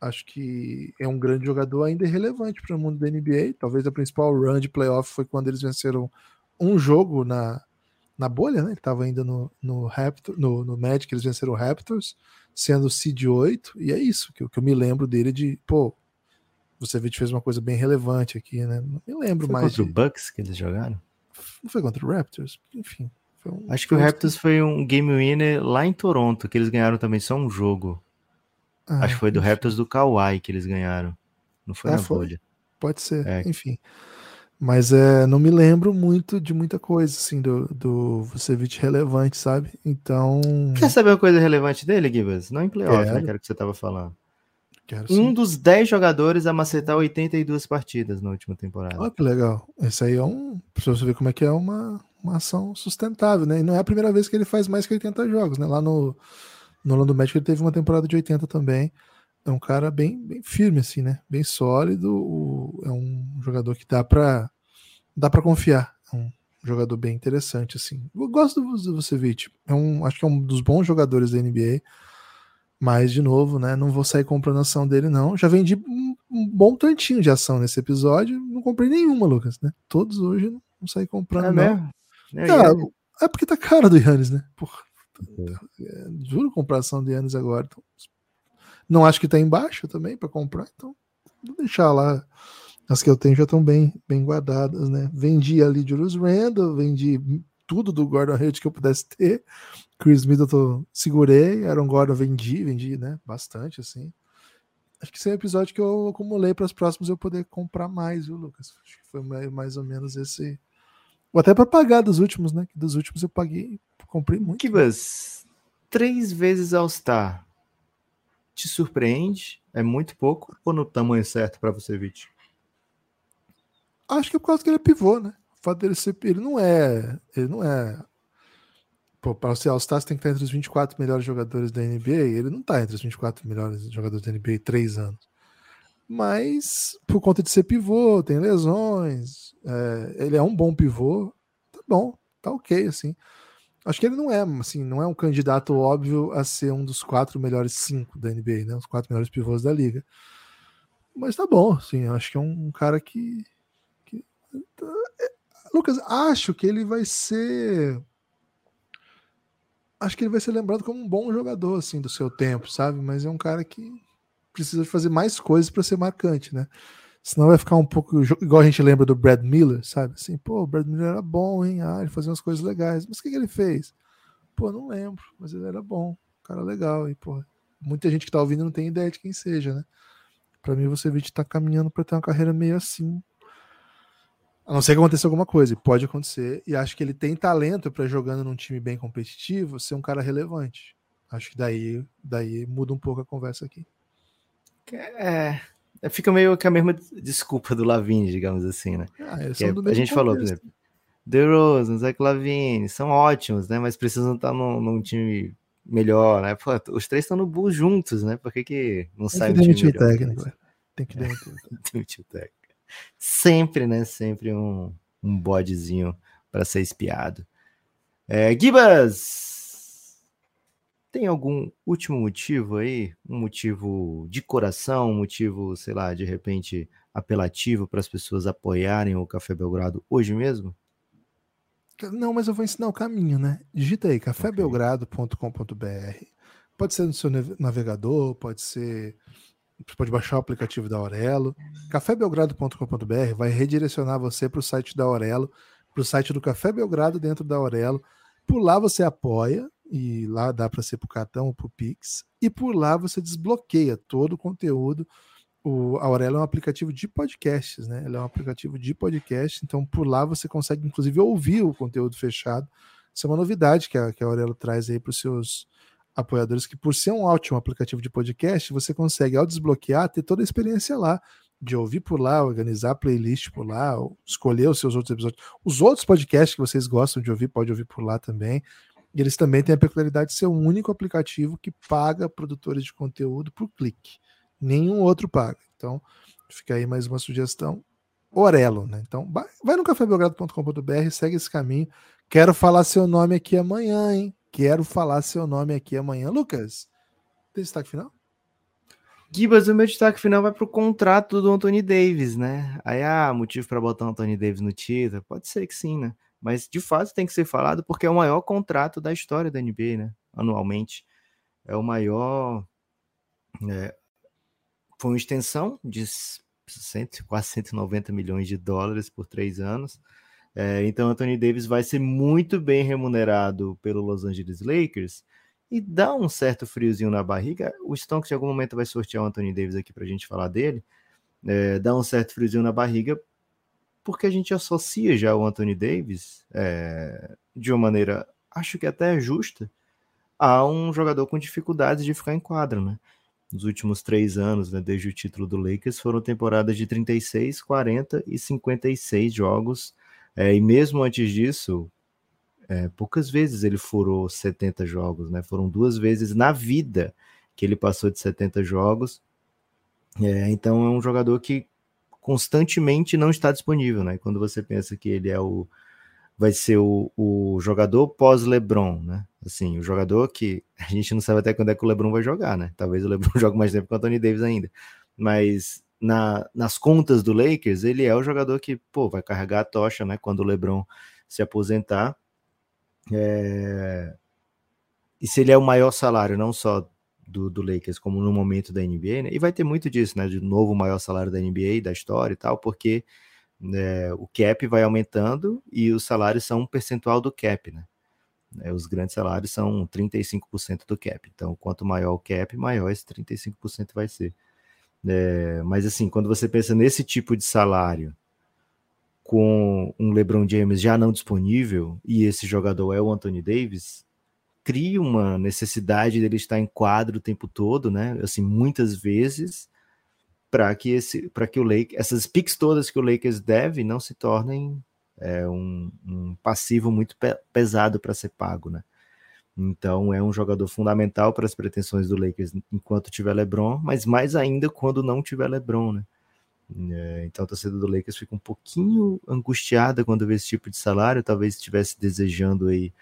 Speaker 2: Acho que é um grande jogador ainda relevante para o mundo da NBA. Talvez a principal run de playoff foi quando eles venceram um jogo na, na bolha, né? Ele estava ainda no, no, Raptor, no, no Magic, eles venceram o Raptors, sendo o Seed 8, e é isso que, que eu me lembro dele de, pô, você vê que fez uma coisa bem relevante aqui, né? Não me lembro
Speaker 3: foi
Speaker 2: mais.
Speaker 3: Contra de... o Bucks que eles jogaram?
Speaker 2: Não foi contra o Raptors? Enfim.
Speaker 3: Um... Acho que o Raptors foi um game winner lá em Toronto, que eles ganharam também só um jogo. Ah, Acho que foi do. Raptors do Kawhi que eles ganharam. Não foi ah, na foi? bolha.
Speaker 2: Pode ser, é. enfim. Mas é, não me lembro muito de muita coisa, assim, do, do Vucevic relevante, sabe? Então.
Speaker 3: Quer saber uma coisa relevante dele, Gibas? Não em playoff, né, Quero. né? Que era o que você estava falando. Quero, um dos 10 jogadores a macetar 82 partidas na última temporada.
Speaker 2: Olha que legal. Esse aí é um. Pra você ver como é que é uma, uma ação sustentável, né? E não é a primeira vez que ele faz mais que 80 jogos, né? Lá no, no Orlando Magic ele teve uma temporada de 80 também é um cara bem, bem firme, assim, né? Bem sólido. É um jogador que dá para dá para confiar. É um jogador bem interessante, assim. Eu gosto do Vucevic. É um, acho que é um dos bons jogadores da NBA. Mas, de novo, né? Não vou sair comprando ação dele, não. Já vendi um, um bom tantinho de ação nesse episódio. Não comprei nenhuma, Lucas, né? Todos hoje não, não saí comprando, é não. É, é, porque tá caro do Yannis, né? Porra, é, juro comprar ação do Yannis agora. Então, não acho que está embaixo também para comprar, então vou deixar lá. As que eu tenho já estão bem, bem guardadas, né? Vendi ali Julius Randle, vendi tudo do Gordon Hayward que eu pudesse ter. Chris Middleton segurei, Aaron Gordon vendi, vendi, né? Bastante, assim. Acho que esse é um episódio que eu acumulei para os próximos eu poder comprar mais, viu, Lucas? Acho que foi mais ou menos esse. Ou até para pagar dos últimos, né? Dos últimos eu paguei, comprei muito.
Speaker 3: Kibas, três vezes All-Star te surpreende? É muito pouco ou no tamanho certo para você, Vit?
Speaker 2: Acho que é por causa que ele é pivô, né? O fato dele ser. Ele não é. Ele não é. Para ser All-Star, você tem que estar entre os 24 melhores jogadores da NBA. Ele não está entre os 24 melhores jogadores da NBA três anos. Mas, por conta de ser pivô, tem lesões. É, ele é um bom pivô. Tá bom, tá ok, assim. Acho que ele não é, assim, não é um candidato óbvio a ser um dos quatro melhores cinco da NBA, né? Os quatro melhores pivôs da liga. Mas tá bom, assim, acho que é um cara que, que... É, Lucas, acho que ele vai ser acho que ele vai ser lembrado como um bom jogador assim do seu tempo, sabe? Mas é um cara que precisa fazer mais coisas para ser marcante, né? Senão vai ficar um pouco igual a gente lembra do Brad Miller, sabe? Assim, pô, o Brad Miller era bom, hein? Ah, ele fazia umas coisas legais. Mas o que, que ele fez? Pô, não lembro, mas ele era bom, cara legal. E, pô, muita gente que tá ouvindo não tem ideia de quem seja, né? Pra mim, você vê que tá caminhando para ter uma carreira meio assim. A não ser que aconteça alguma coisa, pode acontecer. E acho que ele tem talento para jogando num time bem competitivo ser um cara relevante. Acho que daí, daí muda um pouco a conversa aqui.
Speaker 3: É, Fica meio que a mesma desculpa do Lavigne, digamos assim, né? Ah, é, a gente falou, por exemplo, The Rose, Zach Lavine, são ótimos, né? Mas precisam estar num, num time melhor, né? Pô, os três estão no Bulls juntos, né? Por que, que não Tem sai que um time melhor? Técnico, né? Tem que demitir o técnico. Sempre, né? Sempre um, um bodezinho para ser espiado. É, Gibas! Tem algum último motivo aí? Um motivo de coração, um motivo, sei lá, de repente apelativo para as pessoas apoiarem o Café Belgrado hoje mesmo?
Speaker 2: Não, mas eu vou ensinar o caminho, né? Digita aí cafébelgrado.com.br. Pode ser no seu navegador, pode ser. Você pode baixar o aplicativo da Aurelo. cafébelgrado.com.br vai redirecionar você para o site da Aurelo, para o site do Café Belgrado dentro da Aurelo. Por lá você apoia e lá dá para ser por cartão ou por Pix, e por lá você desbloqueia todo o conteúdo. O Aurelo é um aplicativo de podcasts, né? Ele é um aplicativo de podcast, então por lá você consegue inclusive ouvir o conteúdo fechado. Isso é uma novidade que a, que a Aurelo traz aí para os seus apoiadores, que por ser um ótimo aplicativo de podcast, você consegue, ao desbloquear, ter toda a experiência lá de ouvir por lá, organizar playlist por lá, escolher os seus outros episódios. Os outros podcasts que vocês gostam de ouvir, pode ouvir por lá também. E eles também têm a peculiaridade de ser o único aplicativo que paga produtores de conteúdo por clique. Nenhum outro paga. Então, fica aí mais uma sugestão. Orelo, né? Então, vai no cafébelgrado.com.br, segue esse caminho. Quero falar seu nome aqui amanhã, hein? Quero falar seu nome aqui amanhã. Lucas, tem destaque final?
Speaker 3: Gibas, o meu destaque final vai para o contrato do Anthony Davis, né? Aí, ah, motivo para botar o Anthony Davis no título? Pode ser que sim, né? Mas de fato tem que ser falado porque é o maior contrato da história da NBA, né? Anualmente. É o maior. É, foi uma extensão de 100, quase 190 milhões de dólares por três anos. É, então, Anthony Davis vai ser muito bem remunerado pelo Los Angeles Lakers e dá um certo friozinho na barriga. O Stonks, em algum momento, vai sortear o Anthony Davis aqui para a gente falar dele. É, dá um certo friozinho na barriga, porque a gente associa já o Anthony Davis é, de uma maneira, acho que até justa, a um jogador com dificuldades de ficar em quadro, né? Nos últimos três anos, né, desde o título do Lakers, foram temporadas de 36, 40 e 56 jogos. É, e mesmo antes disso, é, poucas vezes ele furou 70 jogos, né? Foram duas vezes na vida que ele passou de 70 jogos. É, então é um jogador que constantemente não está disponível, né? Quando você pensa que ele é o vai ser o, o jogador pós LeBron, né? Assim, o jogador que a gente não sabe até quando é que o LeBron vai jogar, né? Talvez o LeBron jogue mais tempo que o Anthony Davis ainda. Mas na, nas contas do Lakers, ele é o jogador que, pô, vai carregar a tocha, né? Quando o LeBron se aposentar. É... E se ele é o maior salário, não só do, do, Lakers, como no momento da NBA, né? E vai ter muito disso, né? De novo, o maior salário da NBA, da história e tal, porque né, o cap vai aumentando e os salários são um percentual do cap, né? É, os grandes salários são 35% do cap. Então, quanto maior o cap, maior esse 35% vai ser. É, mas assim, quando você pensa nesse tipo de salário com um LeBron James já não disponível e esse jogador é o Anthony Davis, cria uma necessidade dele estar em quadro o tempo todo, né? Assim, muitas vezes para que esse para que o Lakers, essas picks todas que o Lakers deve não se tornem é, um, um, passivo muito pe pesado para ser pago, né? Então é um jogador fundamental para as pretensões do Lakers enquanto tiver LeBron, mas mais ainda quando não tiver LeBron, né? É, então a torcida do Lakers fica um pouquinho angustiada quando vê esse tipo de salário, talvez estivesse desejando aí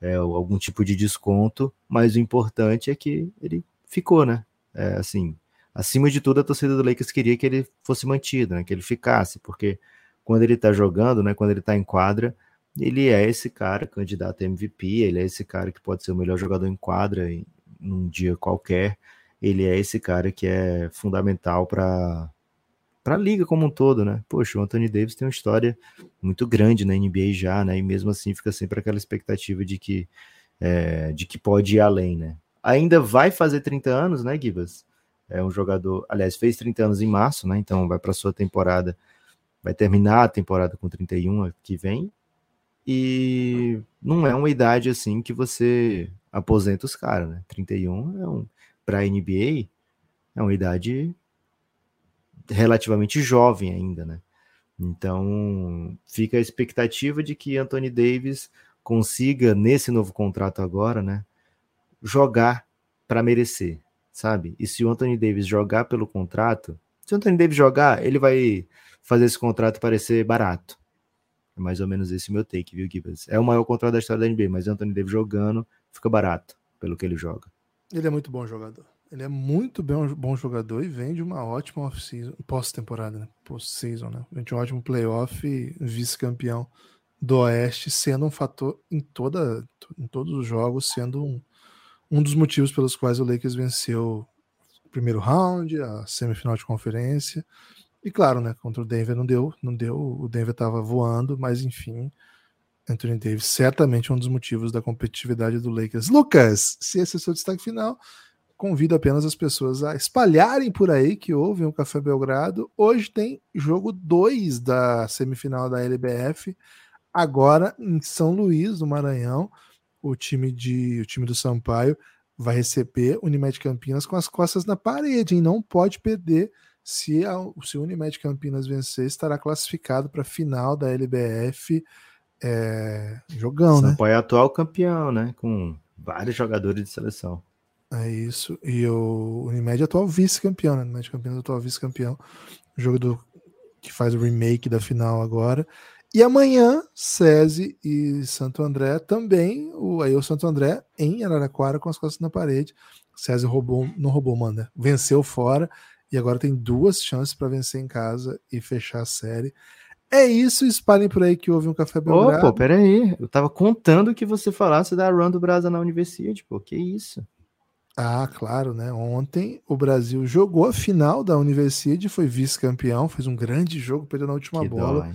Speaker 3: é, algum tipo de desconto, mas o importante é que ele ficou, né? É, assim, acima de tudo a torcida do Lakers queria que ele fosse mantido, né? Que ele ficasse, porque quando ele tá jogando, né? Quando ele tá em quadra, ele é esse cara candidato a MVP, ele é esse cara que pode ser o melhor jogador em quadra em num dia qualquer. Ele é esse cara que é fundamental para para a liga como um todo, né? Poxa, o Anthony Davis tem uma história muito grande na NBA já, né? E mesmo assim fica sempre aquela expectativa de que é, de que pode ir além, né? Ainda vai fazer 30 anos, né, Gibas? É um jogador, aliás, fez 30 anos em março, né? Então vai para sua temporada, vai terminar a temporada com 31 que vem. E não é uma idade assim que você aposenta os caras, né? 31 é um para NBA é uma idade relativamente jovem ainda, né? Então fica a expectativa de que Anthony Davis consiga, nesse novo contrato agora, né, jogar para merecer, sabe? E se o Anthony Davis jogar pelo contrato, se o Anthony Davis jogar, ele vai fazer esse contrato parecer barato. É mais ou menos esse meu take, viu, Gibbs? É o maior contrato da história da NBA, mas Anthony Davis jogando fica barato pelo que ele joga.
Speaker 2: Ele é muito bom jogador. Ele é muito bem, bom jogador e vem de uma ótima pós-temporada, né? Post-season, né? Vem de um ótimo playoff vice-campeão do Oeste, sendo um fator em, toda, em todos os jogos, sendo um, um dos motivos pelos quais o Lakers venceu o primeiro round, a semifinal de conferência. E claro, né, contra o Denver não deu, não deu, o Denver estava voando, mas enfim, Anthony Davis, certamente um dos motivos da competitividade do Lakers. Lucas, se esse é o seu destaque final, convido apenas as pessoas a espalharem por aí que ouvem o Café Belgrado. Hoje tem jogo 2 da semifinal da LBF, agora em São Luís, no Maranhão. O time, de, o time do Sampaio vai receber o Unimed Campinas com as costas na parede, e não pode perder. Se, a, se o Unimed Campinas vencer, estará classificado para a final da LBF é, jogão,
Speaker 3: Sampaio
Speaker 2: né?
Speaker 3: Sampaio é atual campeão, né? Com vários jogadores de seleção.
Speaker 2: É isso. E o Unimed é atual vice-campeão, né? Unimed Campinas é atual vice-campeão. Jogo do que faz o remake da final agora. E amanhã, SESI e Santo André também. O, aí o Santo André em Araraquara com as costas na parede. SESI roubou, não roubou, manda. Venceu fora. E agora tem duas chances para vencer em casa e fechar a série. É isso, espalhem por aí que houve um café
Speaker 3: Belgrado. Opa, peraí. Eu tava contando que você falasse da Run do Brasa na Universidade, pô. Que isso?
Speaker 2: Ah, claro, né? Ontem o Brasil jogou a final da Universidade, foi vice-campeão, fez um grande jogo, perdeu na última que bola. Dói.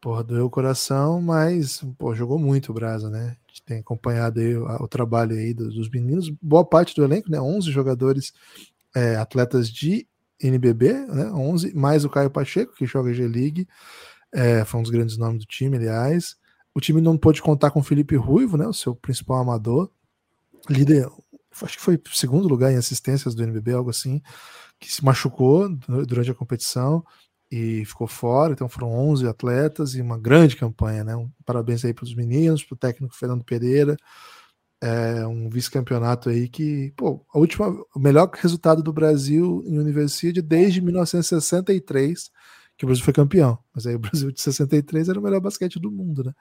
Speaker 2: Porra, doeu o coração, mas pô, jogou muito o Brasa, né? A gente tem acompanhado aí o, o trabalho aí dos, dos, meninos, boa parte do elenco, né? 11 jogadores é, atletas de NBB, né? 11, mais o Caio Pacheco, que joga G-League, é, foi um dos grandes nomes do time, aliás. O time não pôde contar com o Felipe Ruivo, né? O seu principal amador, líder, acho que foi segundo lugar em assistências do NBB, algo assim, que se machucou durante a competição e ficou fora. Então foram 11 atletas e uma grande campanha, né? Um parabéns aí para os meninos, para o técnico Fernando Pereira. É um vice-campeonato aí que, pô, a última, o melhor resultado do Brasil em Universidade desde 1963, que o Brasil foi campeão. Mas aí o Brasil de 63 era o melhor basquete do mundo, né?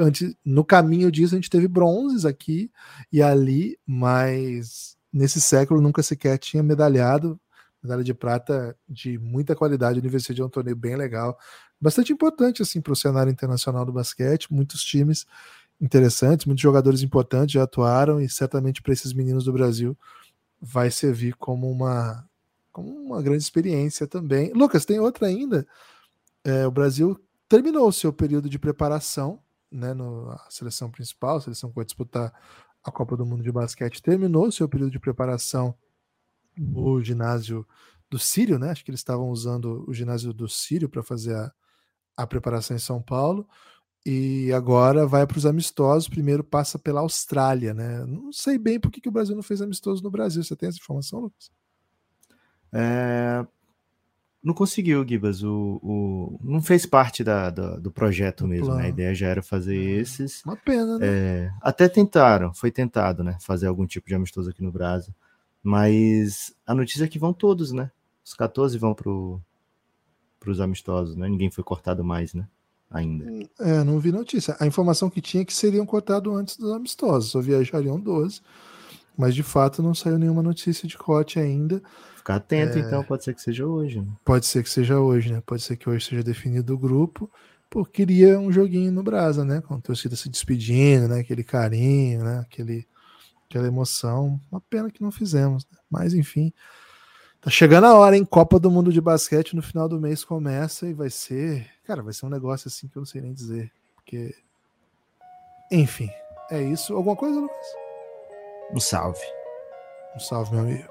Speaker 2: Antes, no caminho disso, a gente teve bronzes aqui e ali, mas nesse século nunca sequer tinha medalhado. Medalha de prata de muita qualidade, Universidade é um torneio bem legal, bastante importante assim para o cenário internacional do basquete, muitos times interessantes, muitos jogadores importantes já atuaram e certamente para esses meninos do Brasil vai servir como uma, como uma grande experiência também. Lucas, tem outra ainda. É, o Brasil terminou o seu período de preparação, né, no, a seleção principal, a seleção que vai disputar a Copa do Mundo de Basquete, terminou o seu período de preparação no ginásio do Sírio, né? Acho que eles estavam usando o ginásio do Sírio para fazer a, a preparação em São Paulo e agora vai para os amistosos. Primeiro passa pela Austrália, né? Não sei bem por que, que o Brasil não fez amistoso no Brasil. Você tem essa informação, Lucas?
Speaker 3: É... Não conseguiu, Gibas. O, o... Não fez parte da, da do projeto mesmo. Né? A ideia já era fazer é, esses.
Speaker 2: Uma pena, né?
Speaker 3: É... Até tentaram, foi tentado, né? Fazer algum tipo de amistoso aqui no Brasil. Mas a notícia é que vão todos, né? Os 14 vão para os amistosos, né? Ninguém foi cortado mais, né? Ainda.
Speaker 2: É, não vi notícia. A informação que tinha é que seriam cortados antes dos amistosos, só viajariam 12, mas de fato não saiu nenhuma notícia de corte ainda.
Speaker 3: Ficar atento, é... então, pode ser que seja hoje. Né?
Speaker 2: Pode ser que seja hoje, né? Pode ser que hoje seja definido o grupo. Pô, queria um joguinho no Brasa, né? Com a torcida se despedindo, né? Aquele carinho, né? Aquele, aquela emoção. Uma pena que não fizemos, né? Mas enfim. Tá chegando a hora, hein? Copa do Mundo de Basquete no final do mês começa e vai ser. Cara, vai ser um negócio assim que eu não sei nem dizer. Porque. Enfim, é isso. Alguma coisa, Lucas?
Speaker 3: Um salve.
Speaker 2: Um salve, meu amigo.